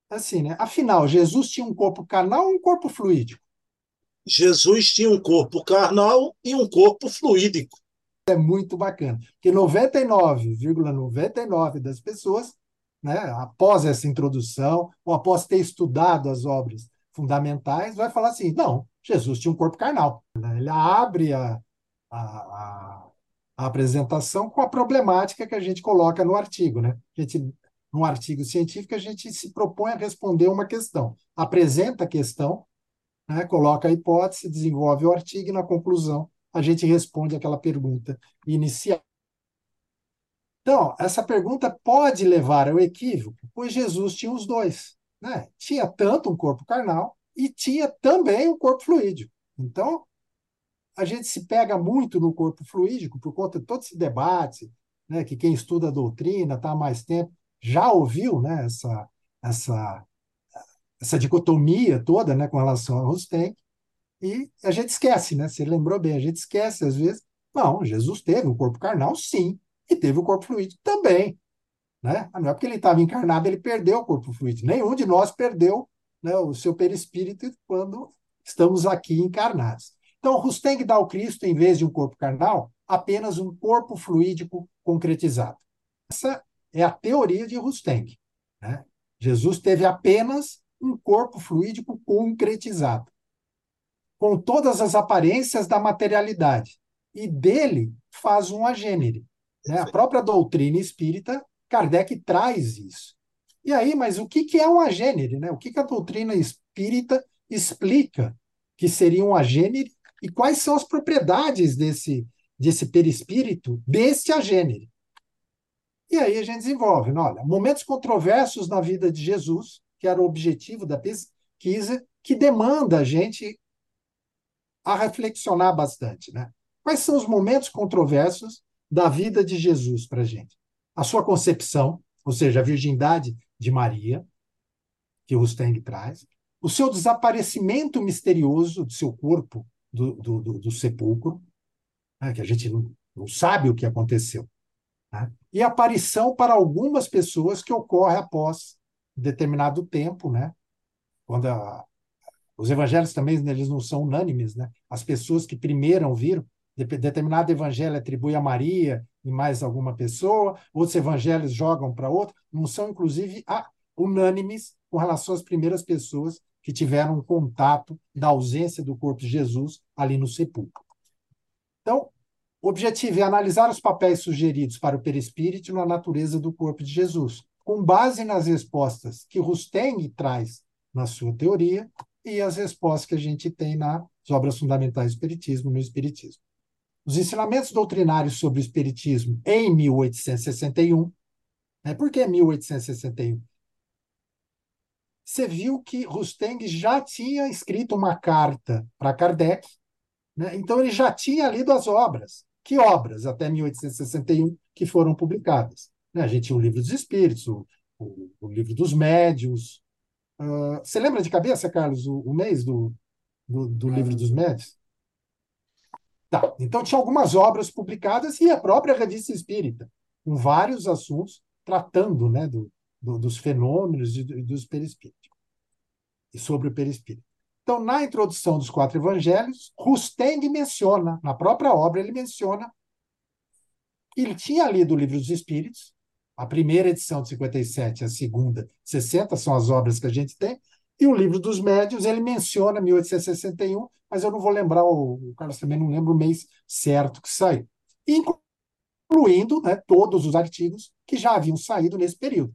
Assim, né? Afinal, Jesus tinha um corpo carnal ou um corpo fluídico? Jesus tinha um corpo carnal e um corpo fluídico. É muito bacana, porque 99,99 ,99 das pessoas, né, após essa introdução, ou após ter estudado as obras fundamentais, vai falar assim: não, Jesus tinha um corpo carnal. Ele abre a, a, a, a apresentação com a problemática que a gente coloca no artigo. Né? A gente num artigo científico, a gente se propõe a responder uma questão. Apresenta a questão, né, coloca a hipótese, desenvolve o artigo e, na conclusão, a gente responde aquela pergunta inicial. Então, essa pergunta pode levar ao equívoco, pois Jesus tinha os dois. Né? Tinha tanto um corpo carnal e tinha também um corpo fluídico. Então, a gente se pega muito no corpo fluídico por conta de todo esse debate, né, que quem estuda a doutrina está há mais tempo já ouviu né, essa, essa, essa dicotomia toda né, com relação ao Rusteng, e a gente esquece, né? Você lembrou bem, a gente esquece às vezes. Não, Jesus teve o corpo carnal, sim, e teve o corpo fluídico também. Né? Não é porque ele estava encarnado, ele perdeu o corpo fluídico. Nenhum de nós perdeu né, o seu perispírito quando estamos aqui encarnados. Então, Rusteng dá ao Cristo, em vez de um corpo carnal, apenas um corpo fluídico concretizado. Essa é a teoria de Rusteng. Né? Jesus teve apenas um corpo fluídico concretizado, com todas as aparências da materialidade, e dele faz um agênere. Né? A própria doutrina espírita, Kardec traz isso. E aí, mas o que, que é um agênere? Né? O que, que a doutrina espírita explica que seria um agênere e quais são as propriedades desse, desse perispírito, desse agênere? E aí a gente desenvolve, né? olha, momentos controversos na vida de Jesus, que era o objetivo da pesquisa, que demanda a gente a reflexionar bastante, né? Quais são os momentos controversos da vida de Jesus para a gente? A sua concepção, ou seja, a virgindade de Maria, que o Rusteng traz, o seu desaparecimento misterioso do seu corpo do, do, do, do sepulcro, né, que a gente não, não sabe o que aconteceu. Né? E aparição para algumas pessoas que ocorre após determinado tempo, né? quando a, os evangelhos também eles não são unânimes, né? As pessoas que primeiro viram, determinado evangelho atribui a Maria e mais alguma pessoa, outros evangelhos jogam para outro, não são inclusive unânimes com relação às primeiras pessoas que tiveram contato da ausência do corpo de Jesus ali no sepulcro. Então, o objetivo é analisar os papéis sugeridos para o perispírito na natureza do corpo de Jesus, com base nas respostas que Rusteng traz na sua teoria e as respostas que a gente tem nas obras fundamentais do Espiritismo no Espiritismo. Os ensinamentos doutrinários sobre o Espiritismo em 1861. Né? Por que 1861? Você viu que Rusteng já tinha escrito uma carta para Kardec, né? então ele já tinha lido as obras. Que obras, até 1861, que foram publicadas? Né? A gente tinha o Livro dos Espíritos, o, o, o Livro dos Médios. Uh, você lembra de cabeça, Carlos, o, o mês do, do, do Livro dos Médios? Tá, então tinha algumas obras publicadas e a própria Revista Espírita, com vários assuntos tratando né, do, do, dos fenômenos e dos perispíritos, e sobre o perispírito. Então, na introdução dos quatro evangelhos, Rusteng menciona, na própria obra, ele menciona que ele tinha lido o Livro dos Espíritos, a primeira edição de 57, a segunda, 60, são as obras que a gente tem, E o livro dos médios, ele menciona 1861, mas eu não vou lembrar, o, o Carlos também não lembra o mês certo que saiu. Incluindo né, todos os artigos que já haviam saído nesse período,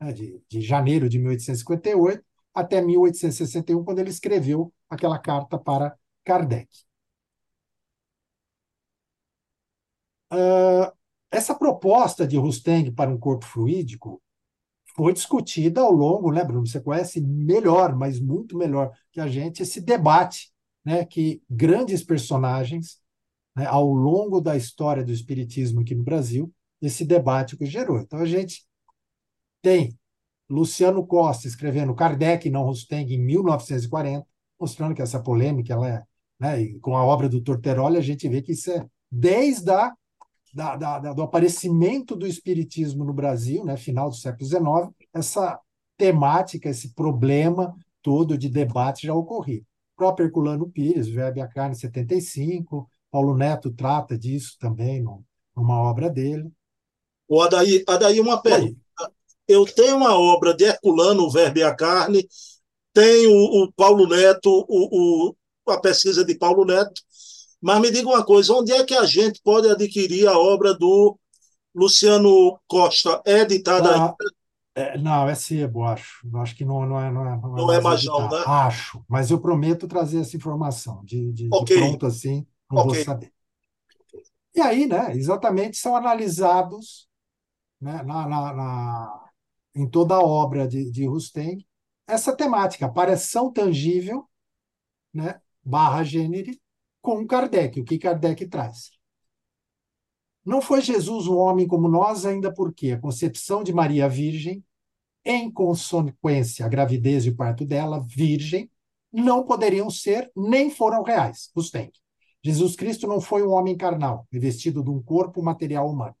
né, de, de janeiro de 1858 até 1861, quando ele escreveu aquela carta para Kardec. Uh, essa proposta de Rusteng para um corpo fluídico foi discutida ao longo, né, Bruno? Você conhece melhor, mas muito melhor que a gente, esse debate né, que grandes personagens, né, ao longo da história do Espiritismo aqui no Brasil, esse debate que gerou. Então, a gente tem Luciano Costa escrevendo Kardec não Rusteng em 1940, mostrando que essa polêmica ela é, né, com a obra do Torteroli a gente vê que isso é desde a da, da, do aparecimento do espiritismo no Brasil, né, final do século XIX, essa temática, esse problema todo de debate já ocorria. O próprio Herculano Pires, Verbe a Carne, 75, Paulo Neto trata disso também no, numa obra dele. O Adaí, Adaí uma pergunta. Eu tenho uma obra de Herculano, o Verbe a Carne, tenho o Paulo Neto, o, o, a pesquisa de Paulo Neto, mas me diga uma coisa, onde é que a gente pode adquirir a obra do Luciano Costa? É editada ah, é, não, é sebo, acho. Acho que não, não é Não é, não é, é mais não, né? Acho, mas eu prometo trazer essa informação. De, de, okay. de pronto assim, não okay. vou saber. E aí, né, exatamente, são analisados né, na, na, na, em toda a obra de, de Rustem essa temática, aparição tangível, né, barra gênero, com Kardec, o que Kardec traz. Não foi Jesus um homem como nós, ainda porque a concepção de Maria Virgem, em consequência a gravidez e o parto dela, virgem, não poderiam ser nem foram reais, tem. Jesus Cristo não foi um homem carnal, revestido de um corpo material humano,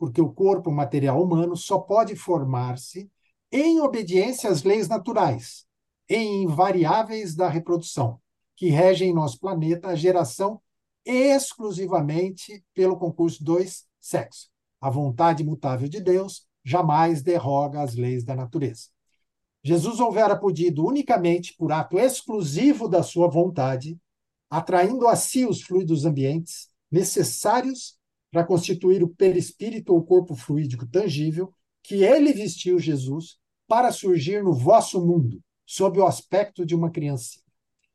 porque o corpo material humano só pode formar-se em obediência às leis naturais, em invariáveis da reprodução, que regem nosso planeta a geração exclusivamente pelo concurso dos sexos. A vontade imutável de Deus jamais derroga as leis da natureza. Jesus houvera podido unicamente por ato exclusivo da sua vontade, atraindo a si os fluidos ambientes necessários para constituir o perispírito ou corpo fluídico tangível que ele vestiu Jesus para surgir no vosso mundo, sob o aspecto de uma criança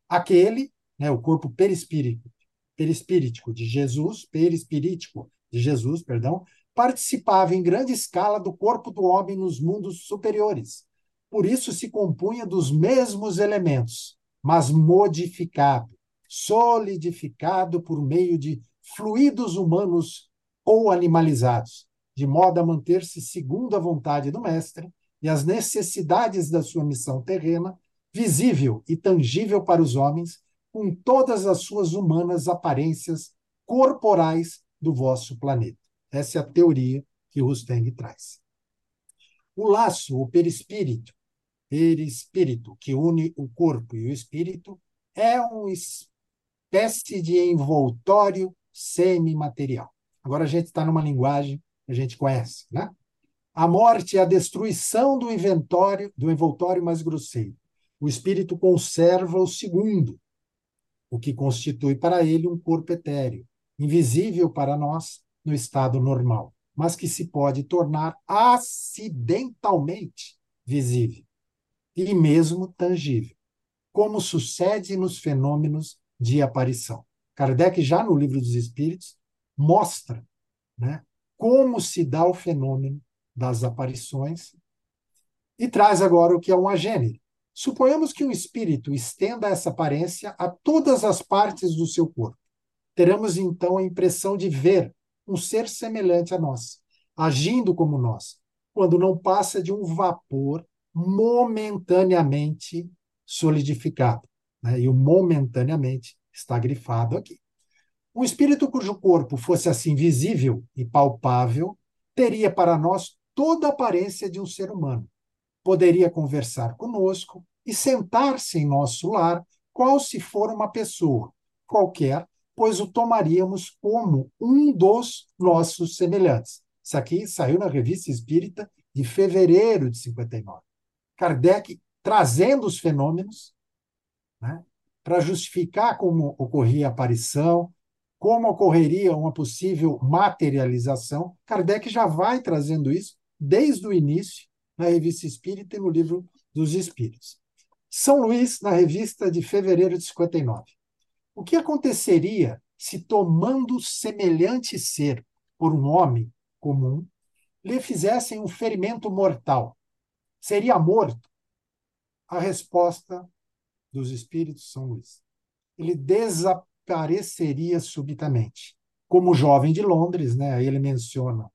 aquele, né, o corpo perispírito, perispíritico de Jesus, perispirítico de Jesus, perdão, participava em grande escala do corpo do homem nos mundos superiores. Por isso se compunha dos mesmos elementos, mas modificado, solidificado por meio de fluidos humanos ou animalizados, de modo a manter-se segundo a vontade do mestre e as necessidades da sua missão terrena visível e tangível para os homens, com todas as suas humanas aparências corporais do vosso planeta. Essa é a teoria que Rusteng traz. O laço, o perispírito, perispírito, que une o corpo e o espírito, é uma espécie de envoltório semimaterial. Agora a gente está numa linguagem que a gente conhece, né? A morte é a destruição do inventório, do envoltório mais grosseiro o espírito conserva o segundo, o que constitui para ele um corpo etéreo, invisível para nós no estado normal, mas que se pode tornar acidentalmente visível e mesmo tangível, como sucede nos fenômenos de aparição. Kardec, já no Livro dos Espíritos, mostra né, como se dá o fenômeno das aparições e traz agora o que é um agênero, Suponhamos que um espírito estenda essa aparência a todas as partes do seu corpo. Teremos então a impressão de ver um ser semelhante a nós, agindo como nós, quando não passa de um vapor momentaneamente solidificado. Né? E o momentaneamente está grifado aqui. Um espírito cujo corpo fosse assim visível e palpável teria para nós toda a aparência de um ser humano poderia conversar conosco e sentar-se em nosso lar, qual se for uma pessoa qualquer, pois o tomaríamos como um dos nossos semelhantes. Isso aqui saiu na Revista Espírita de fevereiro de 59. Kardec trazendo os fenômenos, né, para justificar como ocorria a aparição, como ocorreria uma possível materialização. Kardec já vai trazendo isso desde o início na Revista Espírita e no Livro dos Espíritos. São Luís, na revista de fevereiro de 59. O que aconteceria se, tomando semelhante ser por um homem comum, lhe fizessem um ferimento mortal? Seria morto? A resposta dos espíritos São Luís. Ele desapareceria subitamente. Como jovem de Londres, né, ele menciona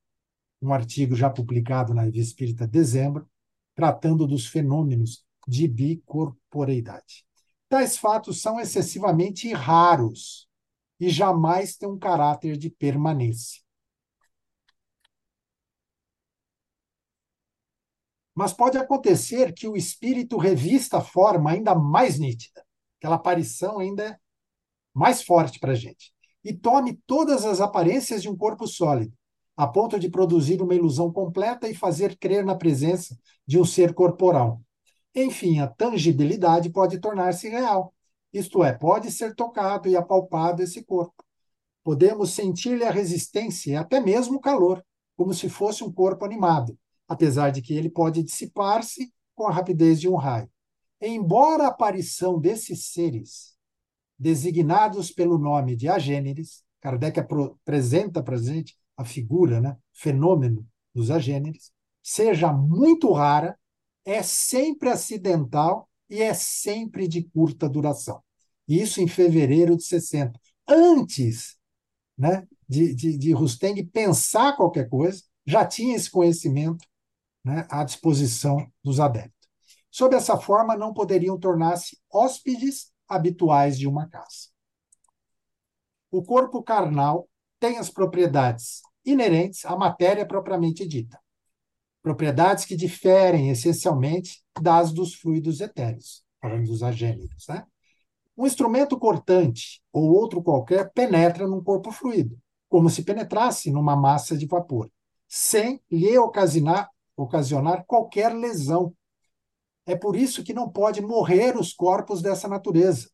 um artigo já publicado na Revista Espírita dezembro, tratando dos fenômenos de bicorporeidade. Tais fatos são excessivamente raros e jamais têm um caráter de permanência. Mas pode acontecer que o espírito revista a forma ainda mais nítida, aquela aparição ainda mais forte para a gente, e tome todas as aparências de um corpo sólido, a ponto de produzir uma ilusão completa e fazer crer na presença de um ser corporal. Enfim, a tangibilidade pode tornar-se real, isto é, pode ser tocado e apalpado esse corpo. Podemos sentir-lhe a resistência e até mesmo o calor, como se fosse um corpo animado, apesar de que ele pode dissipar-se com a rapidez de um raio. Embora a aparição desses seres, designados pelo nome de agêneres, Kardec apresenta para a gente a figura, né, fenômeno dos agêneres, seja muito rara, é sempre acidental e é sempre de curta duração. Isso em fevereiro de 60. Antes né, de, de, de Rusteng pensar qualquer coisa, já tinha esse conhecimento né, à disposição dos adeptos. Sob essa forma, não poderiam tornar-se hóspedes habituais de uma casa. O corpo carnal tem as propriedades inerentes à matéria propriamente dita, propriedades que diferem essencialmente das dos fluidos etéreos, falando dos agênicos. Né? Um instrumento cortante ou outro qualquer penetra num corpo fluido, como se penetrasse numa massa de vapor, sem lhe ocasionar ocasionar qualquer lesão. É por isso que não pode morrer os corpos dessa natureza,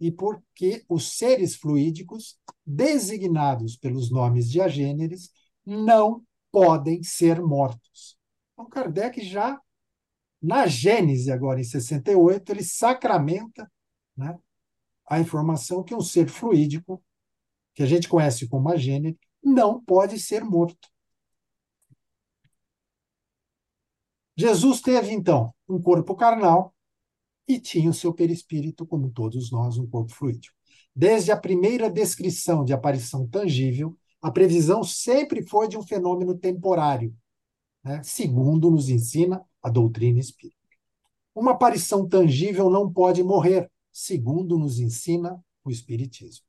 e porque os seres fluídicos, designados pelos nomes de agêneres, não podem ser mortos. Então, Kardec já, na Gênese, agora em 68, ele sacramenta né, a informação que um ser fluídico, que a gente conhece como agênere, não pode ser morto. Jesus teve, então, um corpo carnal e tinha o seu perispírito, como todos nós, um corpo fluídico. Desde a primeira descrição de aparição tangível, a previsão sempre foi de um fenômeno temporário, né? segundo nos ensina a doutrina espírita. Uma aparição tangível não pode morrer, segundo nos ensina o Espiritismo.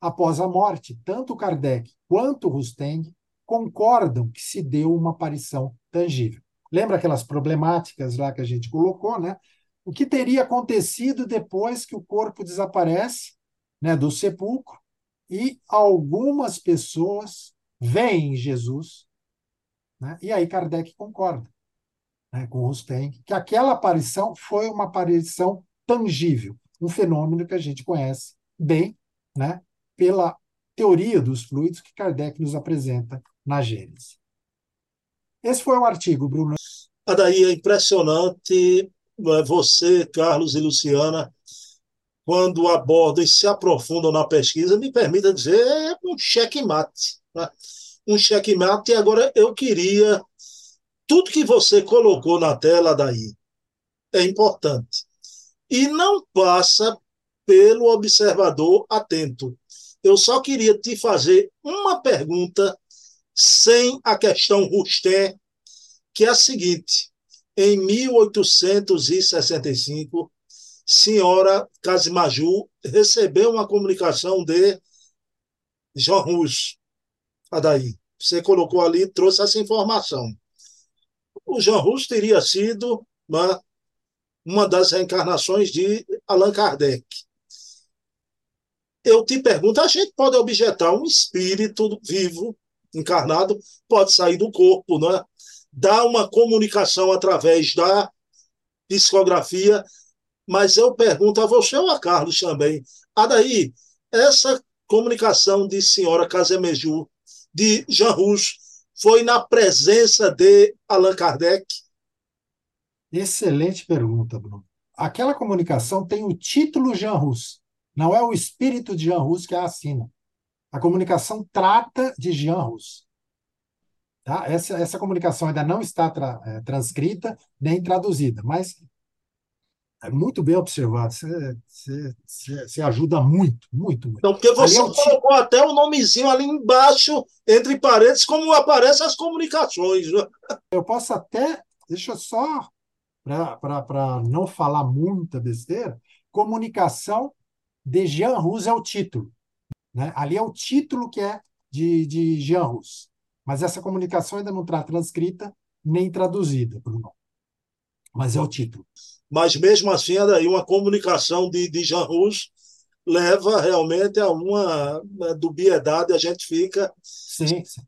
Após a morte, tanto Kardec quanto Rusteng concordam que se deu uma aparição tangível. Lembra aquelas problemáticas lá que a gente colocou, né? O que teria acontecido depois que o corpo desaparece né, do sepulcro e algumas pessoas veem Jesus, né? e aí Kardec concorda né, com Rusteng, que aquela aparição foi uma aparição tangível, um fenômeno que a gente conhece bem né, pela teoria dos fluidos que Kardec nos apresenta na Gênesis. Esse foi o artigo, Bruno. Daí é impressionante é, você, Carlos e Luciana, quando abordam e se aprofundam na pesquisa, me permita dizer, é um checkmate. Né? Um checkmate, e agora eu queria. Tudo que você colocou na tela daí é importante. E não passa pelo observador atento. Eu só queria te fazer uma pergunta sem a questão Rustem, que é a seguinte: em 1865, senhora Casimaju recebeu uma comunicação de Jean Rouge. Adaí, você colocou ali, trouxe essa informação. O Jean Rouge teria sido uma, uma das reencarnações de Allan Kardec. Eu te pergunto, a gente pode objetar um espírito vivo encarnado pode sair do corpo, né? Dá uma comunicação através da psicografia, mas eu pergunto a você ou a Carlos também. Adaí, essa comunicação de senhora Casemeju, de Jean Rouge, foi na presença de Allan Kardec? Excelente pergunta, Bruno. Aquela comunicação tem o título Jean Rouge, não é o espírito de Jean Rouge que a assina. A comunicação trata de Jean. Tá? Essa, essa comunicação ainda não está tra, é, transcrita nem traduzida, mas é muito bem observado. Você, ajuda muito, muito, muito. Então, porque você é colocou até o nomezinho ali embaixo, entre parênteses, como aparecem as comunicações. Eu posso até, deixa só, para não falar muita besteira, comunicação de Jean Rus é o título. Né? Ali é o título que é de, de Jean Rus. Mas essa comunicação ainda não está transcrita nem traduzida, Bruno. Mas é o título. Mas mesmo assim, daí uma comunicação de, de Jean Rouge leva realmente a uma, uma dubiedade, a gente fica. Sim, sim.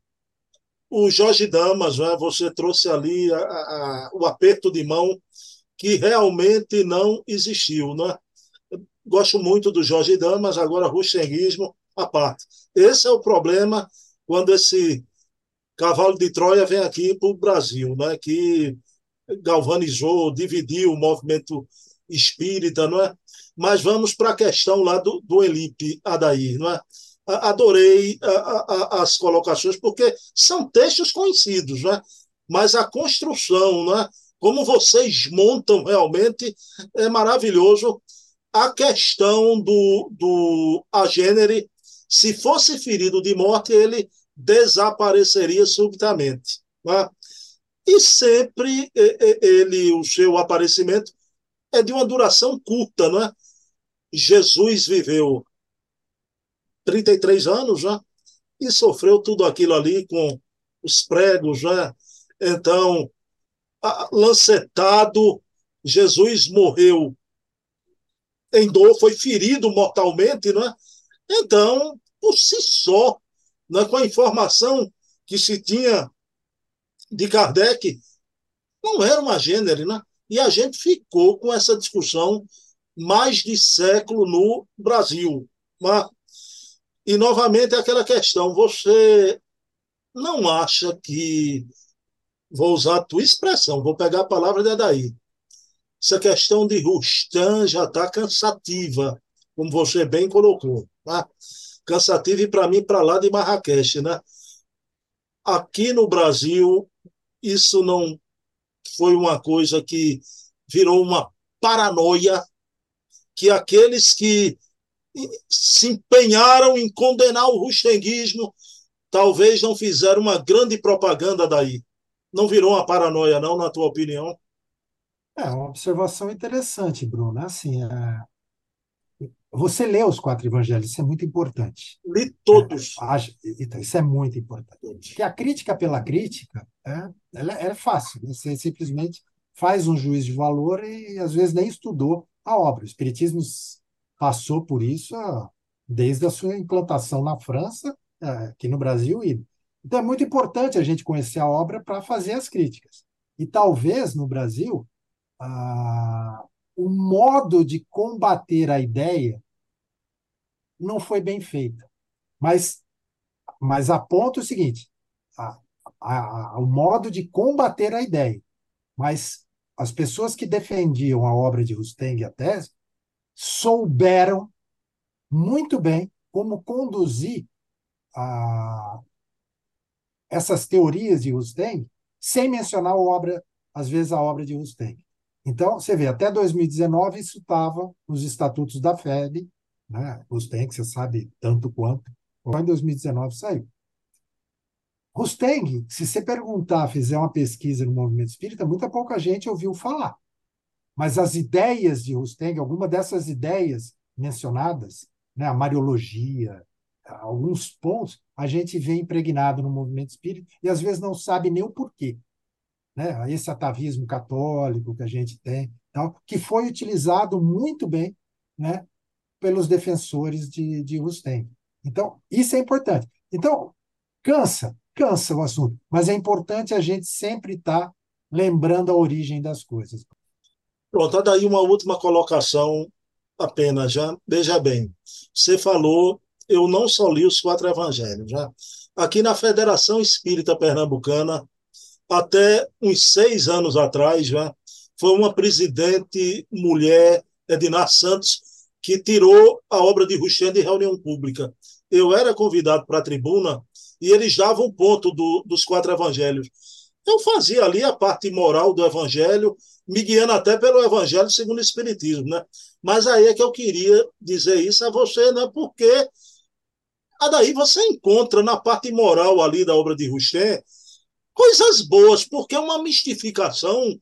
O Jorge Damas, né, você trouxe ali a, a, o aperto de mão que realmente não existiu. Né? Gosto muito do Jorge Damas, agora rustenguismo à parte. Esse é o problema quando esse cavalo de Troia vem aqui para o Brasil, né? que galvanizou, dividiu o movimento espírita, não é? Mas vamos para a questão lá do, do Elipe Adair, não é? Adorei a, a, as colocações, porque são textos conhecidos, não é? mas a construção, não é? como vocês montam realmente, é maravilhoso. A questão do, do agênere, se fosse ferido de morte, ele desapareceria subitamente. Né? E sempre ele, o seu aparecimento é de uma duração curta, não é? Jesus viveu 33 anos já e sofreu tudo aquilo ali com os pregos, já. Então, lancetado, Jesus morreu em dor, foi ferido mortalmente, não é? Então, por si só, né, com a informação que se tinha de Kardec, não era uma gênero, né? E a gente ficou com essa discussão mais de século no Brasil. Né? E, novamente, aquela questão: você não acha que. Vou usar a tua expressão, vou pegar a palavra de Adaí. Essa questão de Rustan já está cansativa, como você bem colocou. Né? Cansativo e para mim para lá de Marrakech, né? Aqui no Brasil isso não foi uma coisa que virou uma paranoia que aqueles que se empenharam em condenar o rustenguismo talvez não fizeram uma grande propaganda daí. Não virou uma paranoia, não, na tua opinião? É uma observação interessante, Bruno. Assim, é, você lê os quatro evangelhos, isso é muito importante. Li todos. É, então, isso é muito importante. Porque a crítica pela crítica é, ela, é fácil. Né? Você simplesmente faz um juízo de valor e às vezes nem estudou a obra. O Espiritismo passou por isso desde a sua implantação na França, é, aqui no Brasil. E, então é muito importante a gente conhecer a obra para fazer as críticas. E talvez no Brasil ah, o modo de combater a ideia não foi bem feita. Mas, mas aponta o seguinte: a, a, a, o modo de combater a ideia. Mas as pessoas que defendiam a obra de Rusteng e a tese souberam muito bem como conduzir a, essas teorias de Rusteng sem mencionar a obra, às vezes a obra de Rusteng. Então, você vê, até 2019 isso estava nos estatutos da FEB, né? Rusteng, você sabe tanto quanto, só em 2019 saiu. Rusteng, se você perguntar, fizer uma pesquisa no movimento espírita, muita pouca gente ouviu falar. Mas as ideias de Rusteng, alguma dessas ideias mencionadas, né, a mariologia, alguns pontos, a gente vê impregnado no movimento espírita e às vezes não sabe nem o porquê né? esse atavismo católico que a gente tem, tal, que foi utilizado muito bem né, pelos defensores de, de Rustem. Então, isso é importante. Então, cansa, cansa o assunto, mas é importante a gente sempre estar tá lembrando a origem das coisas. Pronto, daí uma última colocação apenas, já. Veja bem, você falou, eu não só li os quatro evangelhos, já. Aqui na Federação Espírita Pernambucana, até uns seis anos atrás, já, foi uma presidente mulher, Edna Santos, que tirou a obra de Ruchen de reunião pública. Eu era convidado para a tribuna e eles davam ponto do, dos quatro evangelhos. Eu fazia ali a parte moral do evangelho, me guiando até pelo evangelho segundo o Espiritismo, né? Mas aí é que eu queria dizer isso a você, né? Porque daí você encontra na parte moral ali da obra de Rustem coisas boas, porque uma mistificação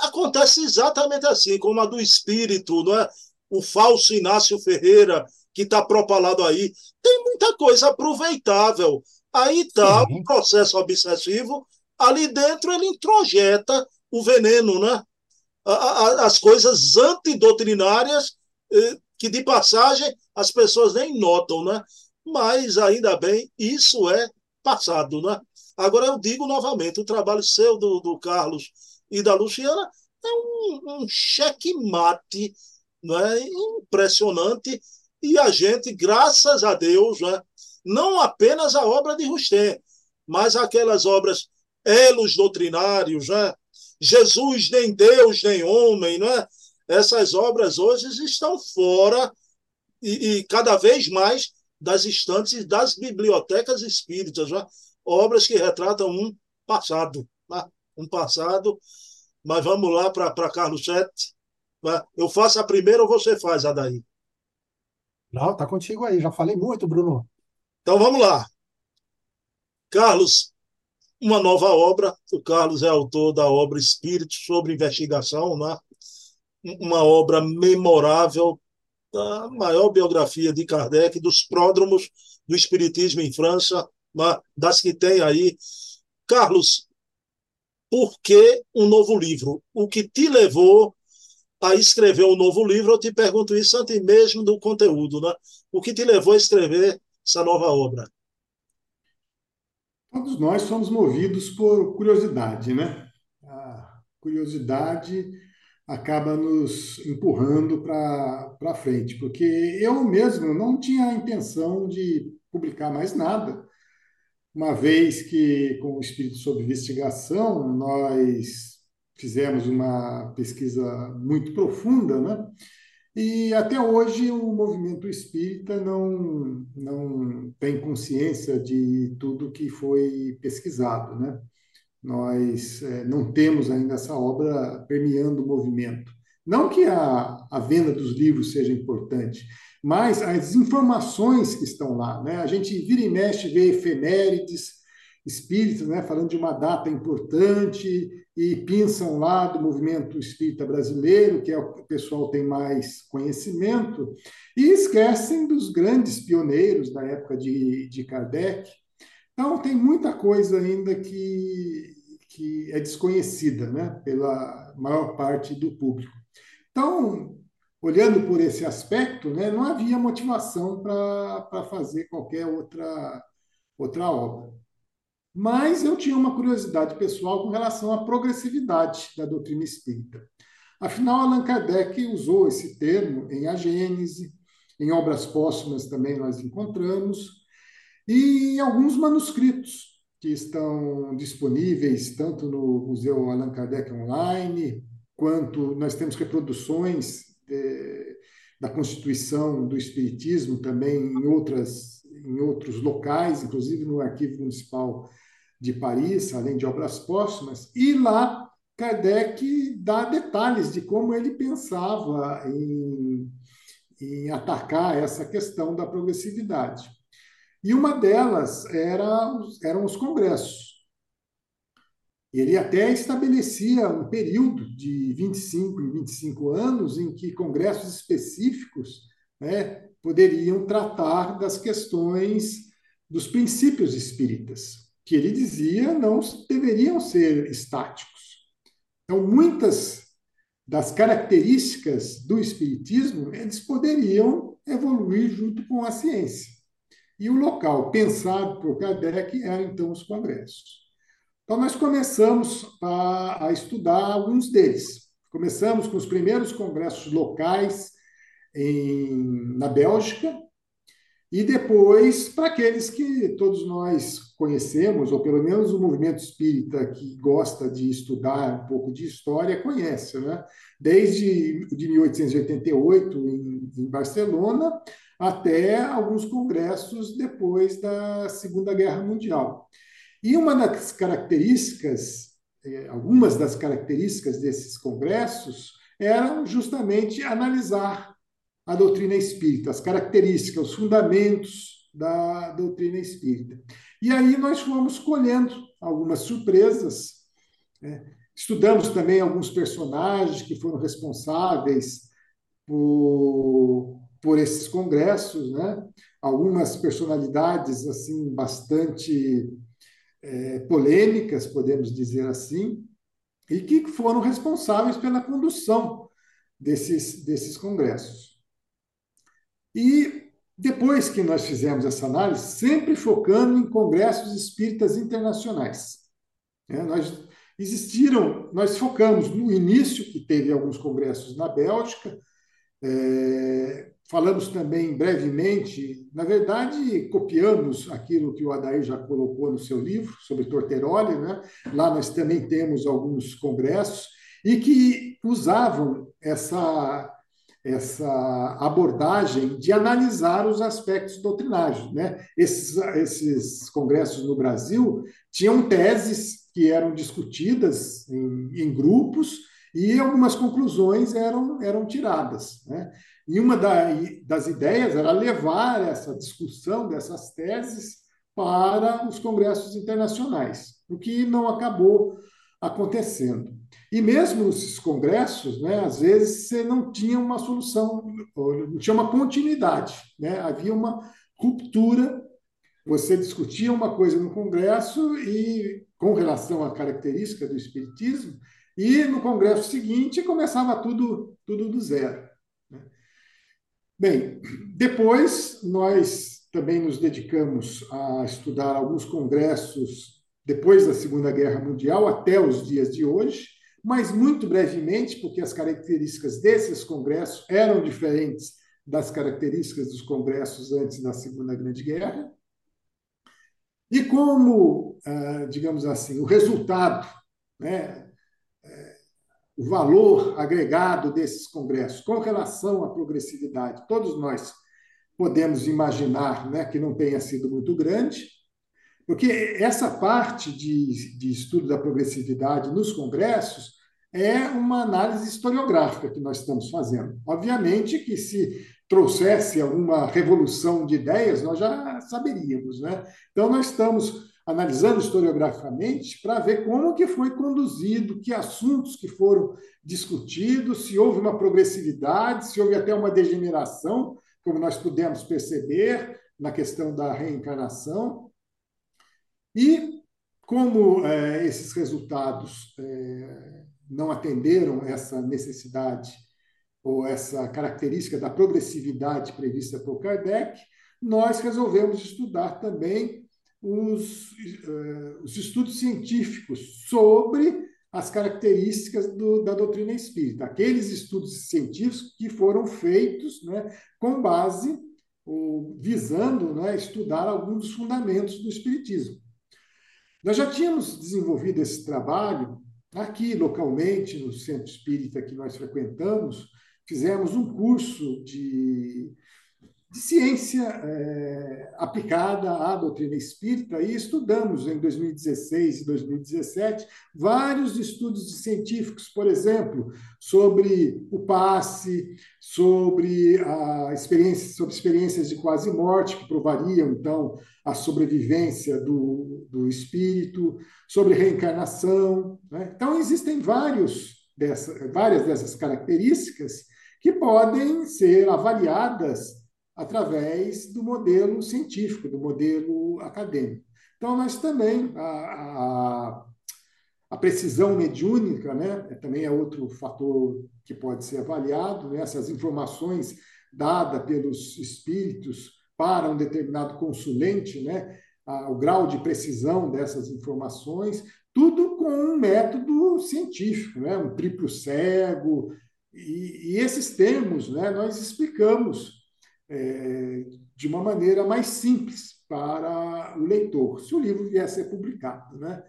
acontece exatamente assim, como a do espírito, não é? o falso Inácio Ferreira, que está propalado aí. Tem muita coisa aproveitável. Aí está o processo obsessivo, ali dentro ele introjeta o veneno, né? As coisas antidoutrinárias, eh, que de passagem as pessoas nem notam, né? Mas ainda bem, isso é passado, né? Agora eu digo novamente, o trabalho seu do, do Carlos e da Luciana é um, um checkmate né, impressionante. E a gente, graças a Deus, né, não apenas a obra de Rustem, mas aquelas obras elos doutrinários, né, Jesus nem Deus nem homem, né, essas obras hoje estão fora e, e cada vez mais das estantes das bibliotecas espíritas, né, obras que retratam um passado, né, um passado. Mas vamos lá para Carlos Sete eu faço a primeira ou você faz, Adair? Não, tá contigo aí. Já falei muito, Bruno. Então vamos lá. Carlos, uma nova obra. O Carlos é autor da obra Espírito sobre Investigação, né? uma obra memorável da maior biografia de Kardec, dos pródromos do Espiritismo em França, né? Das que tem aí. Carlos, por que um novo livro? O que te levou a escrever um novo livro, eu te pergunto isso antes mesmo do conteúdo, né? O que te levou a escrever essa nova obra? Todos nós somos movidos por curiosidade, né? A curiosidade acaba nos empurrando para frente, porque eu mesmo não tinha a intenção de publicar mais nada, uma vez que, com o espírito sob investigação, nós fizemos uma pesquisa muito profunda, né? E até hoje o movimento espírita não, não tem consciência de tudo que foi pesquisado, né? Nós é, não temos ainda essa obra permeando o movimento. Não que a, a venda dos livros seja importante, mas as informações que estão lá, né? A gente vira e mexe, vê efemérides, espíritas, né, falando de uma data importante, e pensam lá do movimento espírita brasileiro, que é o o pessoal tem mais conhecimento, e esquecem dos grandes pioneiros da época de, de Kardec. Então, tem muita coisa ainda que, que é desconhecida né, pela maior parte do público. Então, olhando por esse aspecto, né, não havia motivação para fazer qualquer outra, outra obra. Mas eu tinha uma curiosidade pessoal com relação à progressividade da doutrina espírita. Afinal, Allan Kardec usou esse termo em A Gênese, em obras póstumas também nós encontramos, e em alguns manuscritos que estão disponíveis tanto no Museu Allan Kardec Online, quanto nós temos reproduções de, da Constituição do Espiritismo também em, outras, em outros locais, inclusive no Arquivo Municipal de Paris, além de obras póstumas, e lá Kardec dá detalhes de como ele pensava em, em atacar essa questão da progressividade. E uma delas era, eram os congressos. Ele até estabelecia um período de 25 em 25 anos em que congressos específicos né, poderiam tratar das questões dos princípios espíritas que ele dizia não deveriam ser estáticos. Então, muitas das características do espiritismo, eles poderiam evoluir junto com a ciência. E o local pensado por Kardec era então os congressos. Então nós começamos a, a estudar alguns deles. Começamos com os primeiros congressos locais em, na Bélgica, e depois, para aqueles que todos nós conhecemos, ou pelo menos o movimento espírita que gosta de estudar um pouco de história, conhece, né? Desde de 1888 em, em Barcelona até alguns congressos depois da Segunda Guerra Mundial. E uma das características, eh, algumas das características desses congressos eram justamente analisar a doutrina espírita, as características, os fundamentos da doutrina espírita. E aí nós fomos colhendo algumas surpresas. Né? Estudamos também alguns personagens que foram responsáveis por, por esses congressos, né? algumas personalidades assim bastante é, polêmicas, podemos dizer assim, e que foram responsáveis pela condução desses, desses congressos. E depois que nós fizemos essa análise, sempre focando em congressos espíritas internacionais. É, nós existiram, nós focamos no início, que teve alguns congressos na Bélgica, é, falamos também brevemente, na verdade, copiamos aquilo que o Adair já colocou no seu livro sobre Torteroli, né? lá nós também temos alguns congressos, e que usavam essa essa abordagem de analisar os aspectos doutrinários. Né? Esses, esses congressos no Brasil tinham teses que eram discutidas em, em grupos e algumas conclusões eram, eram tiradas. Né? E uma da, das ideias era levar essa discussão dessas teses para os congressos internacionais, o que não acabou acontecendo. E mesmo nesses congressos, né, às vezes você não tinha uma solução, não tinha uma continuidade, né? havia uma ruptura. Você discutia uma coisa no congresso e com relação à característica do espiritismo, e no congresso seguinte começava tudo tudo do zero. Bem, depois nós também nos dedicamos a estudar alguns congressos depois da Segunda Guerra Mundial até os dias de hoje, mas muito brevemente, porque as características desses congressos eram diferentes das características dos congressos antes da Segunda Grande Guerra. E como, ah, digamos assim, o resultado, né, o valor agregado desses congressos com relação à progressividade, todos nós podemos imaginar né, que não tenha sido muito grande, porque essa parte de, de estudo da progressividade nos congressos é uma análise historiográfica que nós estamos fazendo. Obviamente que se trouxesse alguma revolução de ideias, nós já saberíamos. Né? Então, nós estamos analisando historiograficamente para ver como que foi conduzido, que assuntos que foram discutidos, se houve uma progressividade, se houve até uma degeneração, como nós pudemos perceber na questão da reencarnação. E como é, esses resultados é, não atenderam essa necessidade ou essa característica da progressividade prevista por Kardec, nós resolvemos estudar também os, uh, os estudos científicos sobre as características do, da doutrina espírita, aqueles estudos científicos que foram feitos né, com base, ou, visando né, estudar alguns dos fundamentos do espiritismo. Nós já tínhamos desenvolvido esse trabalho aqui localmente, no centro espírita que nós frequentamos, fizemos um curso de de ciência é, aplicada à doutrina espírita e estudamos em 2016 e 2017 vários estudos científicos, por exemplo, sobre o passe, sobre a experiência, sobre experiências de quase morte que provariam então a sobrevivência do, do espírito, sobre reencarnação. Né? Então existem vários dessa, várias dessas características que podem ser avaliadas através do modelo científico, do modelo acadêmico. Então, nós também, a, a, a precisão mediúnica né, também é outro fator que pode ser avaliado, né, essas informações dadas pelos espíritos para um determinado consulente, né, a, o grau de precisão dessas informações, tudo com com um método científico, né? um triplo cego, e, e esses termos né, nós explicamos é, de uma maneira mais simples para o leitor, se o livro vier a ser publicado. Né?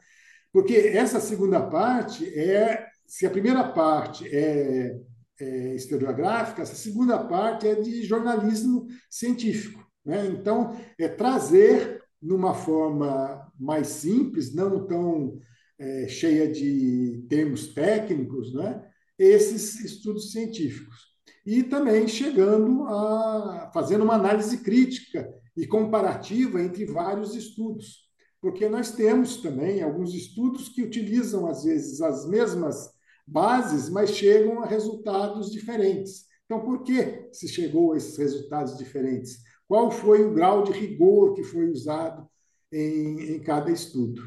Porque essa segunda parte é, se a primeira parte é, é historiográfica, essa segunda parte é de jornalismo científico. Né? Então, é trazer numa forma mais simples, não tão é, cheia de termos técnicos, né? esses estudos científicos. E também chegando a fazendo uma análise crítica e comparativa entre vários estudos, porque nós temos também alguns estudos que utilizam às vezes as mesmas bases, mas chegam a resultados diferentes. Então, por que se chegou a esses resultados diferentes? Qual foi o grau de rigor que foi usado em, em cada estudo?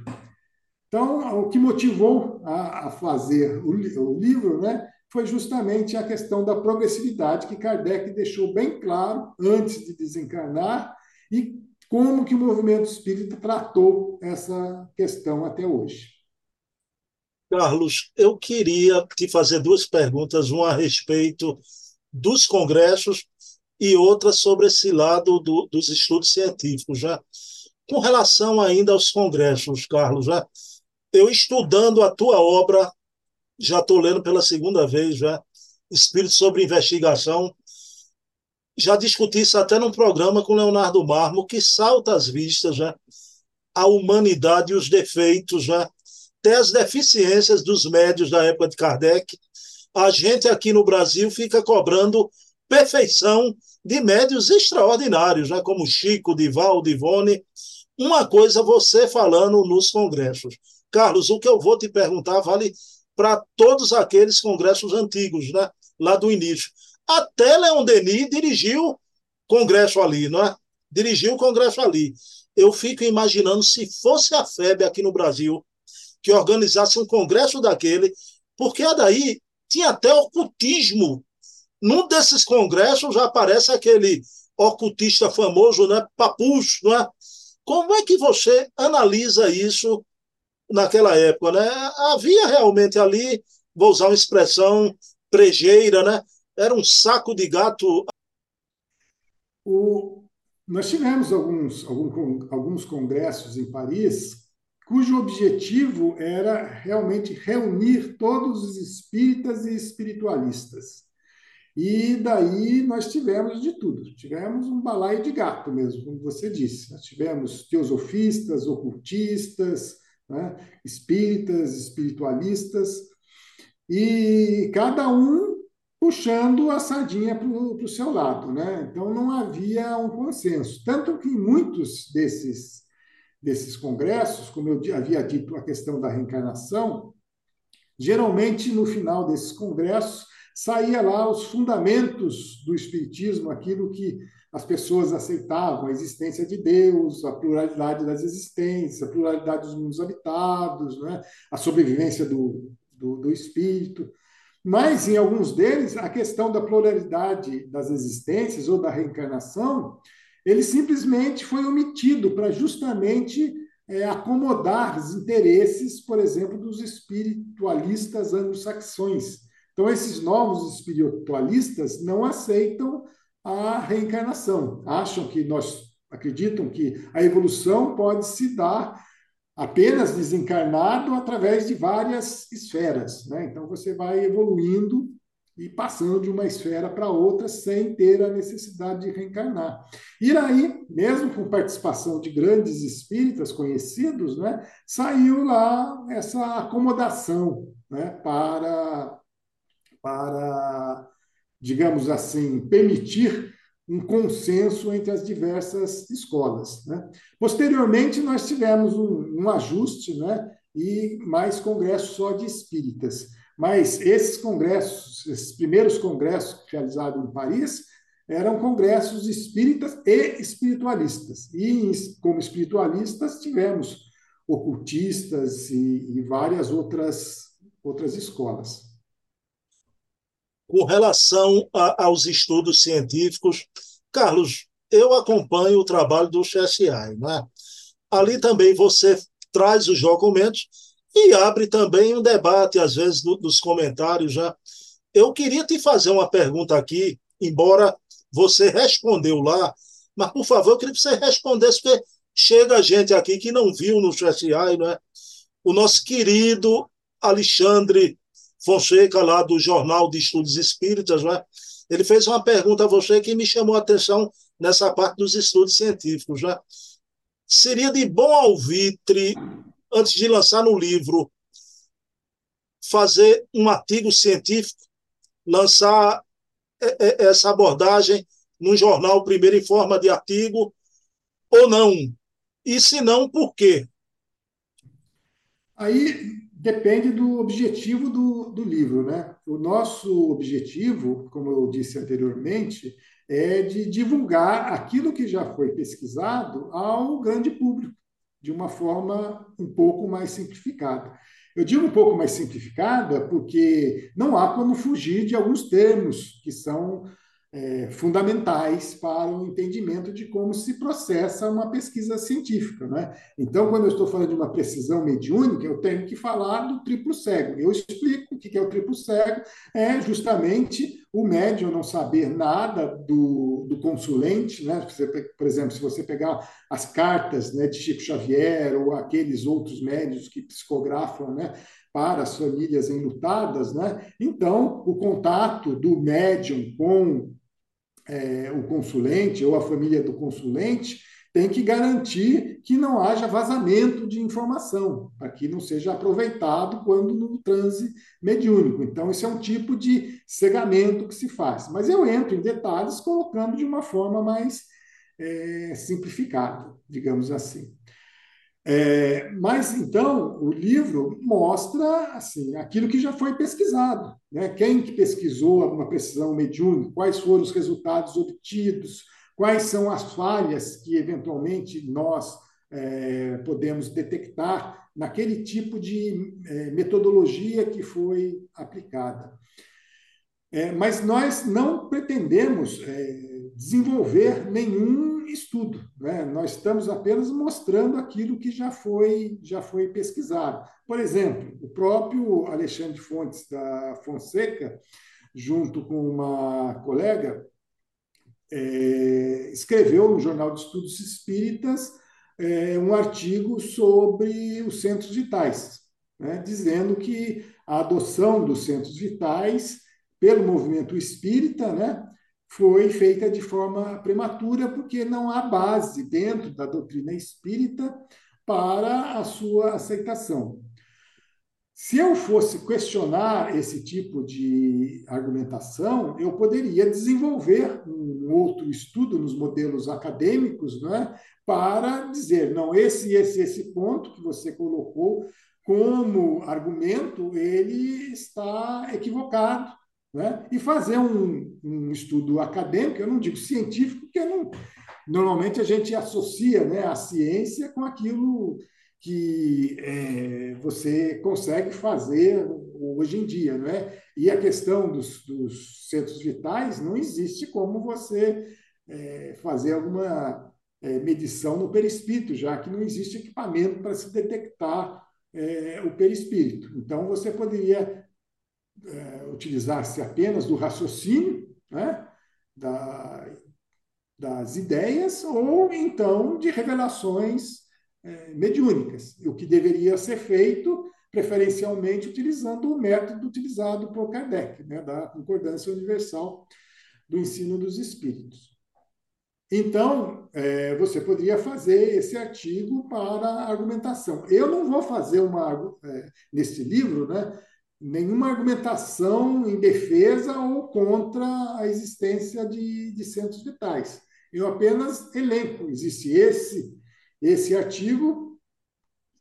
Então, o que motivou a, a fazer o, o, livro né, foi justamente a questão da progressividade que Kardec deixou bem claro antes de desencarnar e como que o movimento espírita tratou essa questão até hoje. Carlos, eu queria te fazer duas perguntas, uma a respeito dos congressos e outra sobre esse lado do, dos estudos científicos. Já com relação ainda aos congressos, Carlos, já eu estudando a tua obra, já estou lendo pela segunda vez já, Espírito sobre Investigação, já discuti isso até num programa com Leonardo Marmo, que salta às vistas já a humanidade e os defeitos, já até as deficiências dos médios da época de Kardec. A gente aqui no Brasil fica cobrando perfeição de médios extraordinários, já como Chico, Divaldo, Ivone. Uma coisa você falando nos congressos. Carlos, o que eu vou te perguntar vale para todos aqueles congressos antigos, né? lá do início. Até Leon Denis dirigiu congresso ali, não é? Dirigiu o congresso ali. Eu fico imaginando se fosse a FEB aqui no Brasil que organizasse um congresso daquele, porque daí tinha até ocultismo. Num desses congressos aparece aquele ocultista famoso, né? Papus, não é? Como é que você analisa isso naquela época, né? Havia realmente ali, vou usar uma expressão prejeira, né? Era um saco de gato. O, nós tivemos alguns, alguns, congressos em Paris cujo objetivo era realmente reunir todos os espíritas e espiritualistas. E daí nós tivemos de tudo. Tivemos um balaio de gato mesmo, como você disse. Nós tivemos teosofistas, ocultistas, né? espíritas, espiritualistas, e cada um puxando a sardinha para o seu lado. Né? Então não havia um consenso. Tanto que muitos desses, desses congressos, como eu havia dito, a questão da reencarnação, geralmente no final desses congressos saía lá os fundamentos do espiritismo, aquilo que as pessoas aceitavam a existência de Deus, a pluralidade das existências, a pluralidade dos mundos habitados, né? a sobrevivência do, do, do espírito. Mas, em alguns deles, a questão da pluralidade das existências ou da reencarnação, ele simplesmente foi omitido para justamente é, acomodar os interesses, por exemplo, dos espiritualistas anglo-saxões. Então, esses novos espiritualistas não aceitam a reencarnação. Acham que nós acreditam que a evolução pode se dar apenas desencarnado através de várias esferas. Né? Então você vai evoluindo e passando de uma esfera para outra sem ter a necessidade de reencarnar. E aí, mesmo com participação de grandes espíritas conhecidos, né, saiu lá essa acomodação né, para, para digamos assim, permitir um consenso entre as diversas escolas. Né? Posteriormente, nós tivemos um, um ajuste né? e mais congressos só de espíritas. Mas esses congressos, esses primeiros congressos realizados em Paris, eram congressos espíritas e espiritualistas. E, como espiritualistas, tivemos ocultistas e, e várias outras, outras escolas com relação a, aos estudos científicos, Carlos, eu acompanho o trabalho do CSI, né? Ali também você traz os documentos e abre também um debate, às vezes, do, dos comentários já. Eu queria te fazer uma pergunta aqui, embora você respondeu lá, mas, por favor, eu queria que você respondesse, porque chega gente aqui que não viu no chat não é? O nosso querido Alexandre Fonseca, lá do Jornal de Estudos Espíritas, não é? ele fez uma pergunta a você que me chamou a atenção nessa parte dos estudos científicos. Né? Seria de bom alvitre, antes de lançar no livro, fazer um artigo científico, lançar é, é, essa abordagem num jornal primeiro em forma de artigo ou não? E se não, por quê? Aí depende do objetivo do, do livro, né? O nosso objetivo, como eu disse anteriormente, é de divulgar aquilo que já foi pesquisado ao grande público, de uma forma um pouco mais simplificada. Eu digo um pouco mais simplificada porque não há como fugir de alguns termos que são é, fundamentais para o entendimento de como se processa uma pesquisa científica. Né? Então, quando eu estou falando de uma precisão mediúnica, eu tenho que falar do triplo cego. Eu explico o que é o triplo cego, é justamente o médium não saber nada do, do consulente, né? Você, por exemplo, se você pegar as cartas né, de Chico Xavier ou aqueles outros médios que psicografam, né, para as famílias enlutadas, né? Então, o contato do médium com é, o consulente ou a família do consulente tem que garantir que não haja vazamento de informação, para que não seja aproveitado quando no transe mediúnico. Então, isso é um tipo de cegamento que se faz. Mas eu entro em detalhes colocando de uma forma mais é, simplificada, digamos assim. É, mas então o livro mostra assim aquilo que já foi pesquisado, né? Quem que pesquisou uma precisão mediúnica, quais foram os resultados obtidos, quais são as falhas que eventualmente nós é, podemos detectar naquele tipo de é, metodologia que foi aplicada. É, mas nós não pretendemos é, desenvolver nenhum estudo. Né? Nós estamos apenas mostrando aquilo que já foi, já foi pesquisado. Por exemplo, o próprio Alexandre Fontes da Fonseca, junto com uma colega, é, escreveu no Jornal de Estudos Espíritas é, um artigo sobre os centros vitais, né? dizendo que a adoção dos centros vitais pelo movimento espírita, né, foi feita de forma prematura, porque não há base dentro da doutrina espírita para a sua aceitação. Se eu fosse questionar esse tipo de argumentação, eu poderia desenvolver um outro estudo nos modelos acadêmicos né, para dizer, não, esse, esse, esse ponto que você colocou como argumento, ele está equivocado né? e fazer um, um, estudo acadêmico, eu não digo científico, porque não, normalmente a gente associa né, a ciência com aquilo que é, você consegue fazer hoje em dia. Né? E a questão dos, dos centros vitais, não existe como você é, fazer alguma é, medição no perispírito, já que não existe equipamento para se detectar é, o perispírito. Então, você poderia é, utilizar-se apenas do raciocínio, né, da, das ideias, ou então de revelações é, mediúnicas, o que deveria ser feito preferencialmente utilizando o método utilizado por Kardec, né, da concordância universal do ensino dos espíritos. Então, é, você poderia fazer esse artigo para argumentação. Eu não vou fazer uma, é, nesse livro, né, nenhuma argumentação em defesa ou contra a existência de, de centros vitais. Eu apenas elenco. Existe esse, esse artigo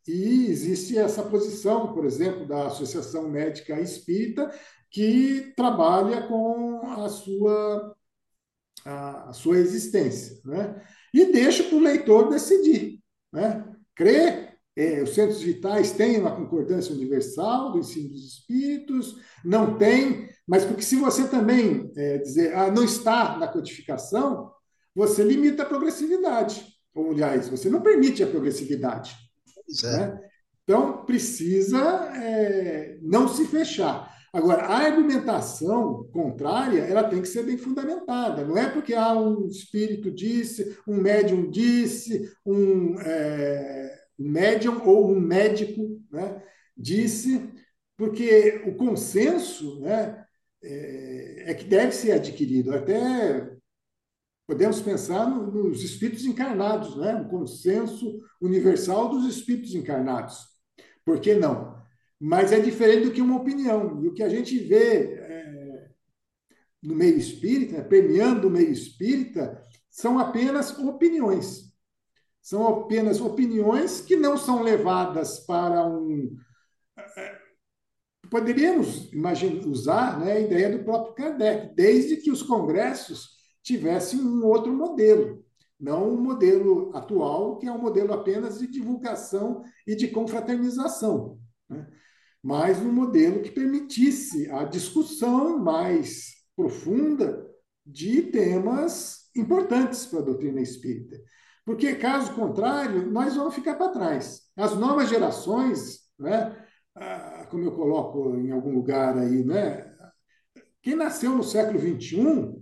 e existe essa posição, por exemplo, da Associação Médica Espírita, que trabalha com a sua, a, a sua existência. Né? E deixa para o leitor decidir. Né? Crê é, os centros vitais têm uma concordância universal do ensino dos espíritos, não tem, mas porque se você também é, dizer, ah, não está na codificação, você limita a progressividade. Ou, aliás, você não permite a progressividade. É. Né? Então, precisa é, não se fechar. Agora, a argumentação contrária, ela tem que ser bem fundamentada. Não é porque ah, um espírito disse, um médium disse, um, um médium ou um médico né, disse, porque o consenso né, é, é, que deve ser adquirido. Até podemos pensar nos espíritos encarnados, né? um consenso universal dos espíritos encarnados. Por que não? mas é diferente do que uma opinião. E o que a gente vê é, no meio espírita, né, permeando o meio espírita, são apenas opiniões. São apenas opiniões que não são levadas para um. É, poderíamos imaginar, usar né, a ideia do próprio Kardec, desde que os congressos tivessem um outro modelo, não o um modelo atual, que é um modelo apenas de divulgação e de confraternização. Né? mas um modelo que permitisse a discussão mais profunda de temas importantes para a doutrina espírita. Porque, caso contrário, nós vamos ficar para trás. As novas gerações, né, ah, como eu coloco em algum lugar aí, né, quem nasceu no século XXI,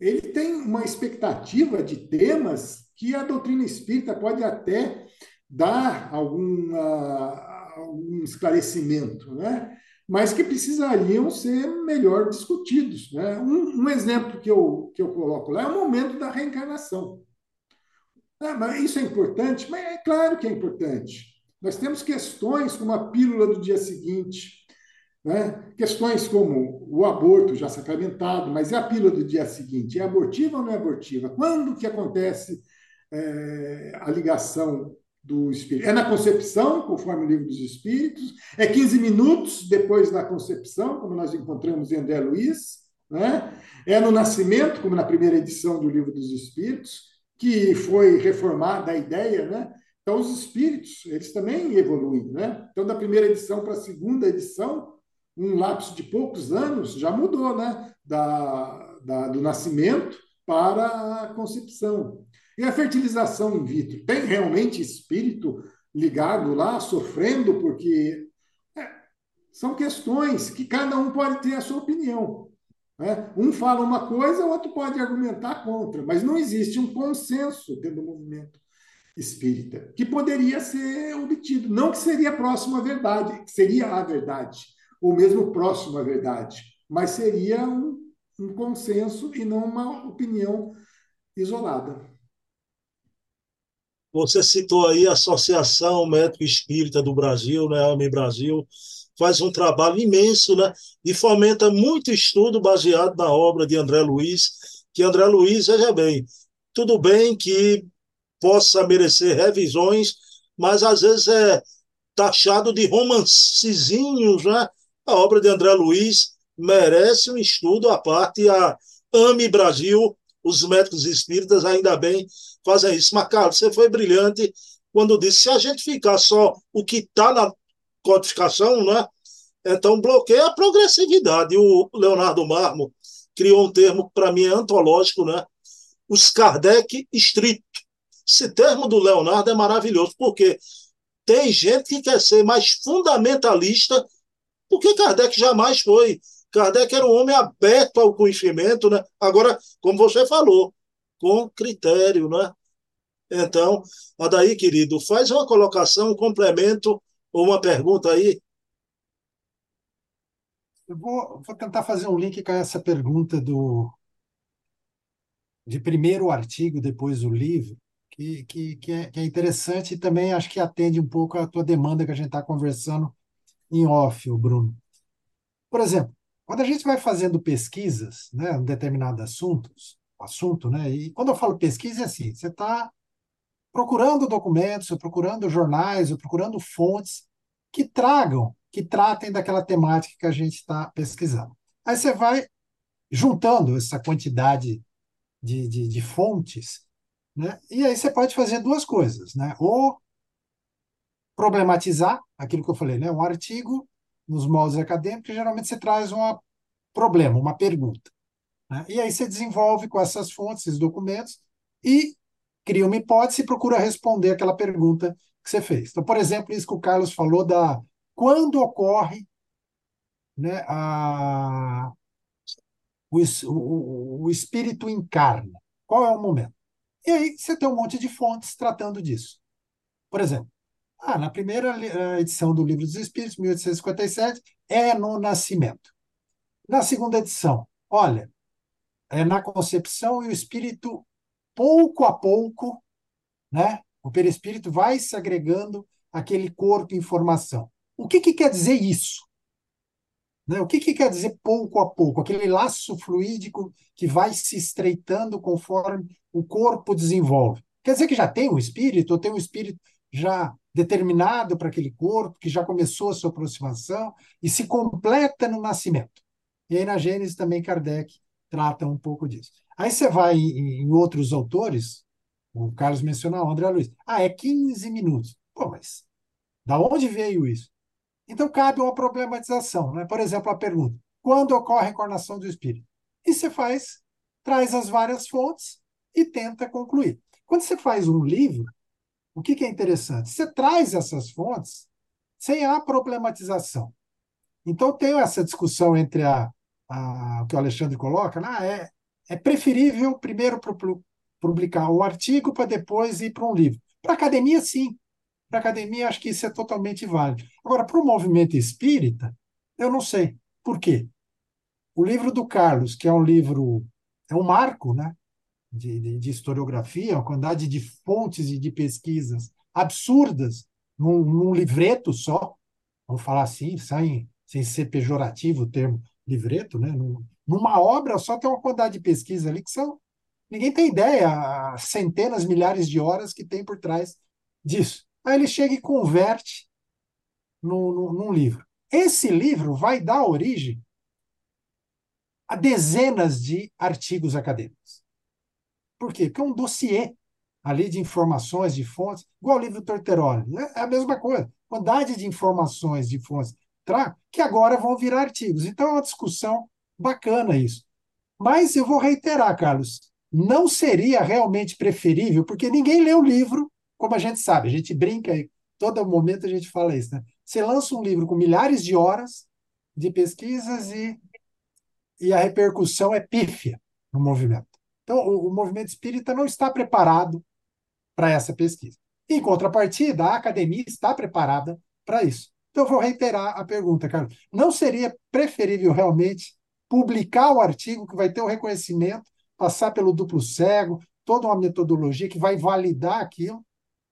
ele tem uma expectativa de temas que a doutrina espírita pode até dar alguma um esclarecimento, né? mas que precisariam ser melhor discutidos. Né? Um, um, exemplo que eu, que eu coloco lá é o momento da reencarnação. Ah, mas isso é importante? Mas é claro que é importante. Nós temos questões como a pílula do dia seguinte, né? questões como o aborto já sacramentado, mas é a pílula do dia seguinte? É abortiva ou não é abortiva? Quando que acontece é, a ligação do Espírito. É na concepção, conforme o livro dos Espíritos, é 15 minutos depois da concepção, como nós encontramos em André Luiz, né? é no nascimento, como na primeira edição do livro dos Espíritos, que foi reformada a ideia, né? Então, os espíritos, eles também evoluem, né? Então, da primeira edição para a segunda edição, um lapso de poucos anos já mudou, né? Da, da, do nascimento para a concepção. E a fertilização in vitro? Tem realmente espírito ligado lá, sofrendo, porque é, são questões que cada um pode ter a sua opinião. Né? Um fala uma coisa, o outro pode argumentar contra, mas não existe um consenso dentro do movimento espírita que poderia ser obtido. Não que seria próximo à verdade, que seria a verdade, ou mesmo próximo à verdade, mas seria um, um consenso e não uma opinião isolada. Você citou aí a Associação Médico Espírita do Brasil, né, AME Brasil, faz um trabalho imenso, né, e fomenta muito estudo baseado na obra de André Luiz, que André Luiz, veja bem, tudo bem que possa merecer revisões, mas às vezes é taxado de romancezinhos, né? A obra de André Luiz merece um estudo à parte, a AME Brasil, os médicos espíritas, ainda bem, fazem isso. Mas, Carlos, você foi brilhante quando disse: se a gente ficar só o que está na codificação, né? Então bloqueia a progressividade. O Leonardo Marmo criou um termo para mim é antológico, né? Os Kardec estrito. Esse termo do Leonardo é maravilhoso, porque tem gente que quer ser mais fundamentalista, porque Kardec jamais foi. Kardec era um homem aberto ao conhecimento, né? Agora, como você falou, com critério, né? Então, Adaí, querido, faz uma colocação, um complemento uma pergunta aí. Eu vou, vou tentar fazer um link com essa pergunta do de primeiro artigo, depois o livro, que, que, que, é, que é interessante e também acho que atende um pouco a tua demanda que a gente está conversando em off, o Bruno. Por exemplo, quando a gente vai fazendo pesquisas, né, em determinados assuntos, assunto, né, e quando eu falo pesquisa é assim, você está procurando documentos, ou procurando jornais, ou procurando fontes que tragam, que tratem daquela temática que a gente está pesquisando. Aí você vai juntando essa quantidade de, de, de fontes, né? e aí você pode fazer duas coisas, né? ou problematizar aquilo que eu falei, né? um artigo nos moldes acadêmicos, geralmente você traz um problema, uma pergunta. Né? E aí você desenvolve com essas fontes, esses documentos, e cria uma hipótese e procura responder aquela pergunta que você fez. Então, por exemplo, isso que o Carlos falou da quando ocorre né, a, o, o, o espírito encarna. Qual é o momento? E aí você tem um monte de fontes tratando disso. Por exemplo, ah, na primeira eh, edição do Livro dos Espíritos, 1857, é no nascimento. Na segunda edição, olha, é na concepção e o espírito, pouco a pouco, né, o perispírito vai se agregando àquele corpo em formação. O que, que quer dizer isso? Né? O que, que quer dizer pouco a pouco? Aquele laço fluídico que vai se estreitando conforme o corpo desenvolve. Quer dizer que já tem um espírito, ou tem um espírito já determinado para aquele corpo, que já começou a sua aproximação e se completa no nascimento. E aí na Gênesis também Kardec trata um pouco disso. Aí você vai em, outros autores, o Carlos mencionou, o André Luiz, ah, é 15 minutos. Pô, mas da onde veio isso? Então, cabe uma problematização. Né? Por exemplo, a pergunta: quando ocorre a encarnação do espírito? E você faz, traz as várias fontes e tenta concluir. Quando você faz um livro, o que, que é interessante? Você traz essas fontes sem a problematização. Então, tem essa discussão entre a, a, o que o Alexandre coloca, né? é, é preferível primeiro publicar um artigo para depois ir para um livro. Para academia, sim. Para academia, acho que isso é totalmente válido. Agora, para o movimento espírita, eu não sei. Por quê? O livro do Carlos, que é um livro, é um marco né, de, de, de historiografia, uma quantidade de fontes e de pesquisas absurdas num, num livreto só, vamos falar assim, sem, sem ser pejorativo o termo livreto, né? Numa obra só tem uma quantidade de pesquisa ali que são. Ninguém tem ideia, centenas, milhares de horas que tem por trás disso. Aí ele chega e converte no, no, num livro. Esse livro vai dar origem a dezenas de artigos acadêmicos. Por quê? Porque é um dossiê ali de informações, de fontes, igual o livro Torteroli. É, é a mesma coisa. Quantidade de informações, de fontes, que agora vão virar artigos. Então é uma discussão bacana isso. Mas eu vou reiterar, Carlos, não seria realmente preferível, porque ninguém lê o livro como a gente sabe, a gente brinca todo momento a gente fala isso, né? Você lança um livro com milhares de horas de pesquisas e, e a repercussão é pífia no movimento. Então, o, o movimento espírita não está preparado para essa pesquisa. Em contrapartida, a academia está preparada para isso. Então, eu vou reiterar a pergunta, Carlos. Não seria preferível realmente publicar o artigo que vai ter o reconhecimento, passar pelo duplo cego, toda uma metodologia que vai validar aquilo,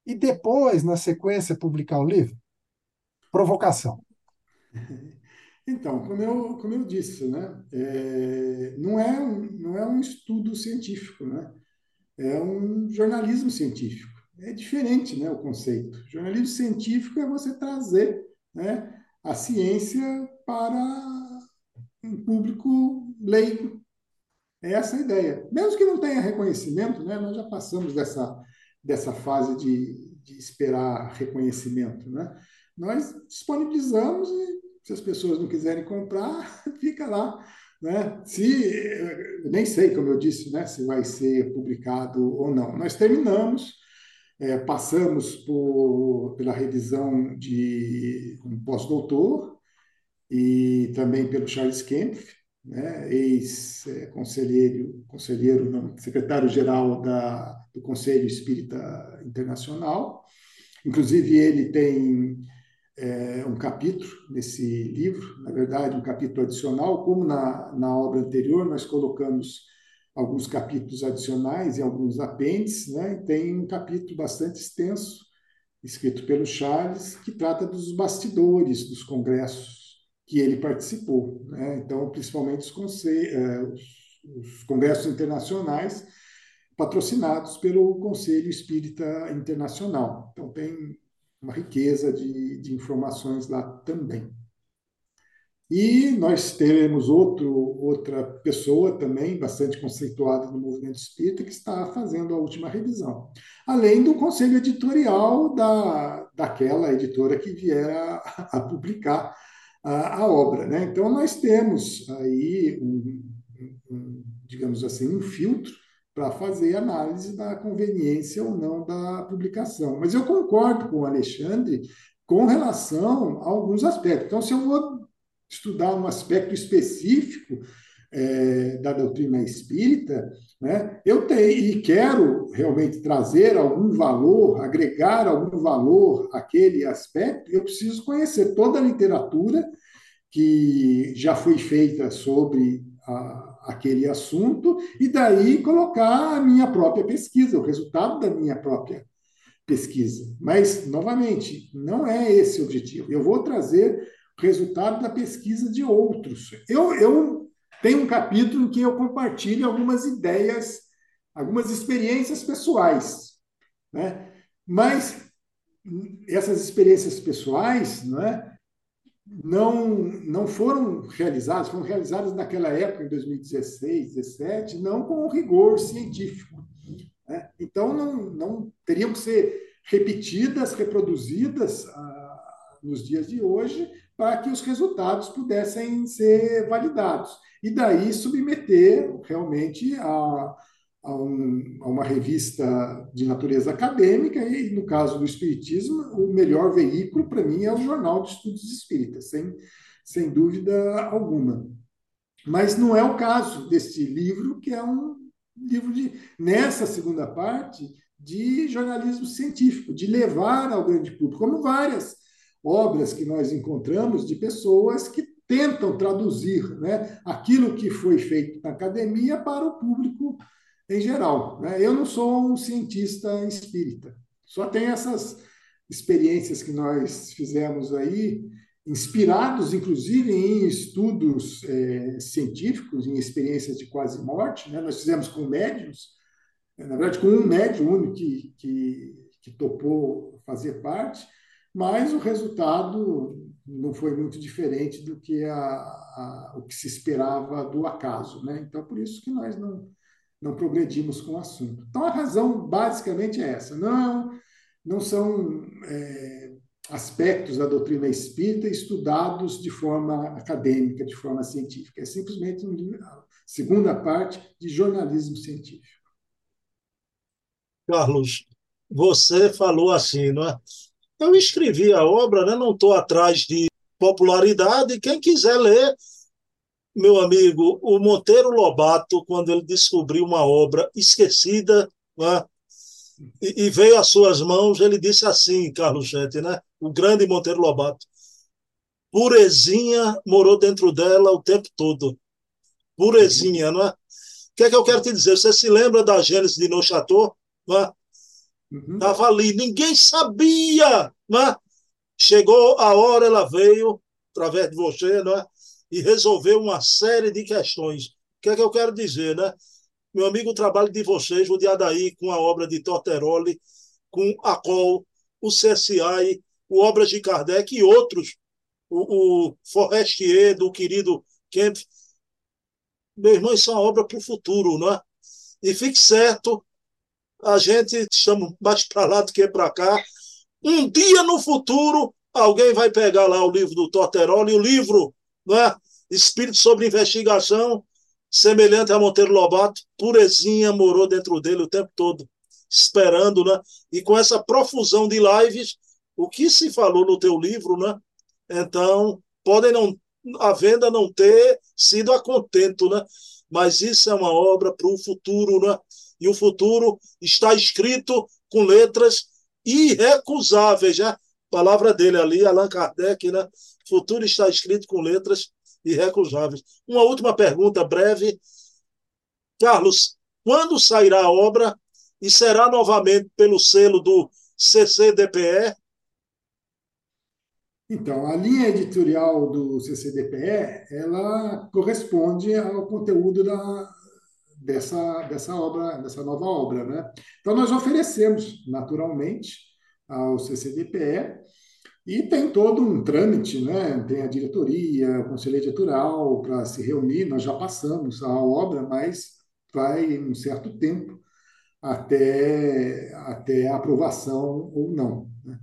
e depois, na sequência, publicar o livro? Provocação. Então, como eu, como eu disse, né, é, não, é um, não é um estudo científico, né? é um jornalismo científico. É diferente né, o conceito. Jornalismo científico é você trazer né, a ciência para um público leigo. É essa a ideia. Mesmo que não tenha reconhecimento, né, nós já passamos dessa, dessa fase de, de esperar reconhecimento. Né? Nós disponibilizamos e se as pessoas não quiserem comprar, fica lá. Né? Se, nem sei, como eu disse, né, se vai ser publicado ou não. Nós terminamos, é, passamos por, pela revisão de um pós-doutor e também pelo Charles Kempf, né, ex-conselheiro, conselheiro, secretário-geral do Conselho Espírita Internacional. Inclusive, ele tem é, um capítulo nesse livro, na verdade, um capítulo adicional, como na, na obra anterior, nós colocamos alguns capítulos adicionais e alguns apêndices, né? tem um capítulo bastante extenso, escrito pelo Charles, que trata dos bastidores dos congressos que ele participou. Né? Então, principalmente os, é, os, os congressos internacionais patrocinados pelo Conselho Espírita Internacional. Então, tem uma riqueza de, de informações lá também. E nós teremos outro, outra pessoa também, bastante conceituada no movimento espírita, que está fazendo a última revisão. Além do conselho editorial da, daquela editora que vier a, a publicar a, a obra. Né? Então, nós temos aí, um, um, digamos assim, um filtro para fazer análise da conveniência ou não da publicação. Mas eu concordo com o Alexandre com relação a alguns aspectos. Então, se eu vou estudar um aspecto específico é, da doutrina espírita, né, eu tenho e quero realmente trazer algum valor, agregar algum valor àquele aspecto, eu preciso conhecer toda a literatura que já foi feita sobre a, aquele assunto e daí colocar a minha própria pesquisa, o resultado da minha própria pesquisa. Mas, novamente, não é esse o objetivo. Eu vou trazer o resultado da pesquisa de outros. Eu, eu tenho um capítulo em que eu compartilho algumas ideias, algumas experiências pessoais. Né? Mas essas experiências pessoais, não é? não, não foram realizadas, foram realizadas naquela época, em 2016, 2017, não com rigor científico. Né? Então, não, não teriam que ser repetidas, reproduzidas ah, nos dias de hoje, para que os resultados pudessem ser validados. E daí submeter realmente a, a, um, a, uma revista de natureza acadêmica, e no caso do Espiritismo, o melhor veículo para mim é o Jornal de Estudos Espíritas, sem, sem dúvida alguma. Mas não é o caso deste livro, que é um livro de, nessa segunda parte, de jornalismo científico, de levar ao grande público, como várias obras que nós encontramos de pessoas que tentam traduzir né, aquilo que foi feito na academia para o público em geral. Né? Eu não sou um cientista espírita, só tenho essas experiências que nós fizemos aí, inspirados inclusive em estudos é, científicos, em experiências de quase morte. Né? Nós fizemos com médiums, na verdade, com um médium único que, que, que topou fazer parte, mas o resultado não foi muito diferente do que a, a, o que se esperava do acaso. Né? Então, por isso que nós não, não progredimos com o assunto. Então, a razão basicamente é essa. Não, não são é, aspectos da doutrina espírita estudados de forma acadêmica, de forma científica. É simplesmente a segunda parte de jornalismo científico. Carlos, você falou assim, não é? Eu escrevi a obra, né? não estou atrás de popularidade. Quem quiser ler, meu amigo, o Monteiro Lobato, quando ele descobriu uma obra esquecida né? e, e, veio às suas mãos, ele disse assim, Carlos Gente, né? o grande Monteiro Lobato, purezinha morou dentro dela o tempo todo. Purezinha, não é? O que é que eu quero te dizer? Você se lembra da Gênesis de Neuchateau? Né? Uhum. Ali, ninguém sabia, né? Chegou a hora, ela veio através de você, né? E resolveu uma série de questões. O que é que eu quero dizer, né? Meu amigo, o trabalho de vocês, o de Adaí, com a obra de Torteroli, com a COL, o CSI, o Obras de Kardec e outros, o, o Forestier, do querido Kemp. Meu irmão, isso é uma obra para o futuro, não é? E fique certo a gente chama mais para lá do que para cá. Um dia no futuro, alguém vai pegar lá o livro do Torteroli, o livro, não é? Espírito sobre Investigação, semelhante a Monteiro Lobato, purezinha morou dentro dele o tempo todo, esperando, né? E com essa profusão de lives, o que se falou no teu livro, né? Então, podem não a venda não ter sido a contento, né? Mas isso é uma obra para o futuro, né? E o futuro está escrito com letras irrecusáveis, já. Palavra dele ali, Allan Kardec, né? Futuro está escrito com letras irrecusáveis. Uma última pergunta breve. Carlos, quando sairá a obra e será novamente pelo selo do CCDPE? Então, a linha editorial do CCDPE, ela corresponde ao conteúdo da, dessa, dessa obra, dessa nova obra, né? Então nós oferecemos naturalmente ao CCDPE e tem todo um trâmite, né? Tem a diretoria, o conselho editorial para se reunir. Nós já passamos a obra, mas vai um certo tempo até até a aprovação ou não. Né?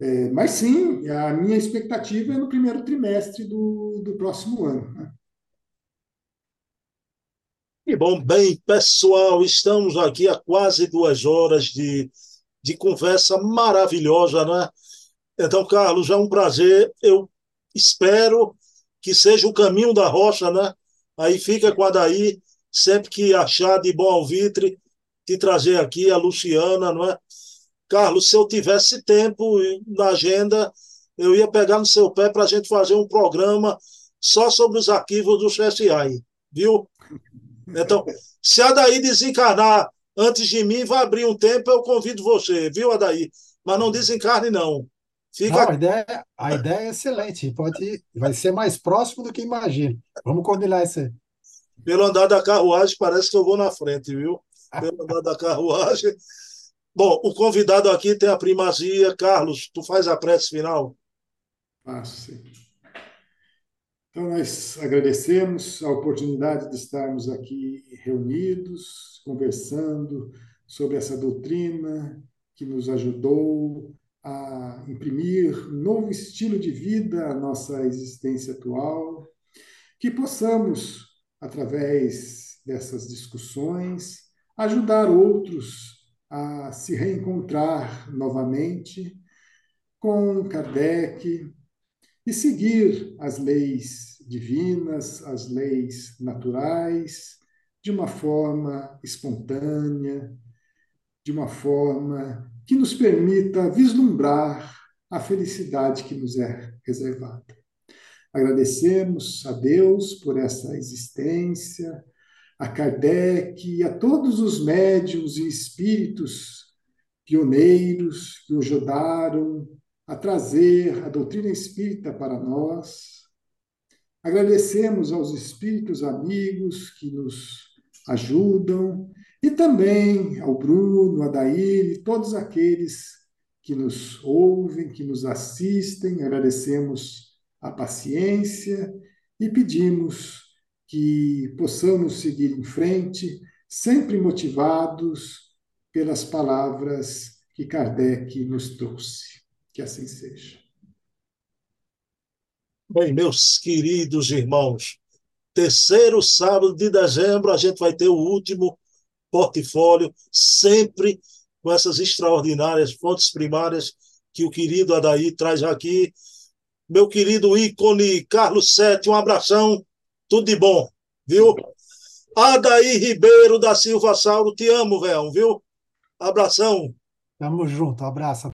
É, mas sim, a minha expectativa é no primeiro trimestre do, do próximo ano. Né? Que bom, bem, pessoal, estamos aqui há quase duas horas de, de conversa maravilhosa, né? Então, Carlos, é um prazer. Eu espero que seja o caminho da rocha, né? Aí fica com a Daí, sempre que achar de bom alvitre, te trazer aqui a Luciana, não é? Carlos, se eu tivesse tempo na agenda, eu ia pegar no seu pé para a gente fazer um programa só sobre os arquivos do CSI, viu? Então, se a Daí desencarnar antes de mim, vai abrir um tempo, eu convido você, viu, Adaí? Mas não desencarne, não. Fica... Não, a ideia, a ideia é excelente. Pode, vai ser mais próximo do que imagino. Vamos combinar isso aí. Pelo andar da carruagem, parece que eu vou na frente, viu? Pelo andar da carruagem. Bom, o convidado aqui tem a primazia. Carlos, tu faz a prece final? Faço, sim. Então, nós agradecemos a oportunidade de estarmos aqui reunidos, conversando sobre essa doutrina que nos ajudou a imprimir um novo estilo de vida à nossa existência atual, que possamos, através dessas discussões, ajudar outros a se reencontrar novamente com Kardec, e seguir as leis divinas, as leis naturais, de uma forma espontânea, de uma forma que nos permita vislumbrar a felicidade que nos é reservada. Agradecemos a Deus por essa existência, a Kardec e a todos os médiuns e espíritos pioneiros que o ajudaram a trazer a doutrina espírita para nós. Agradecemos aos espíritos amigos que nos ajudam e também ao Bruno, a Daíne, todos aqueles que nos ouvem, que nos assistem. Agradecemos a paciência e pedimos que possamos seguir em frente, sempre motivados pelas palavras que Kardec nos trouxe. Que assim seja. Bem, meus queridos irmãos, terceiro sábado de dezembro a gente vai ter o último portfólio, sempre com essas extraordinárias fontes primárias que o querido Adaí traz aqui. Meu querido ícone Carlos Sete, um abração, tudo de bom, viu? Adaí Ribeiro da Silva Sauro, te amo, velho, viu? Abração. Tamo junto, abraço.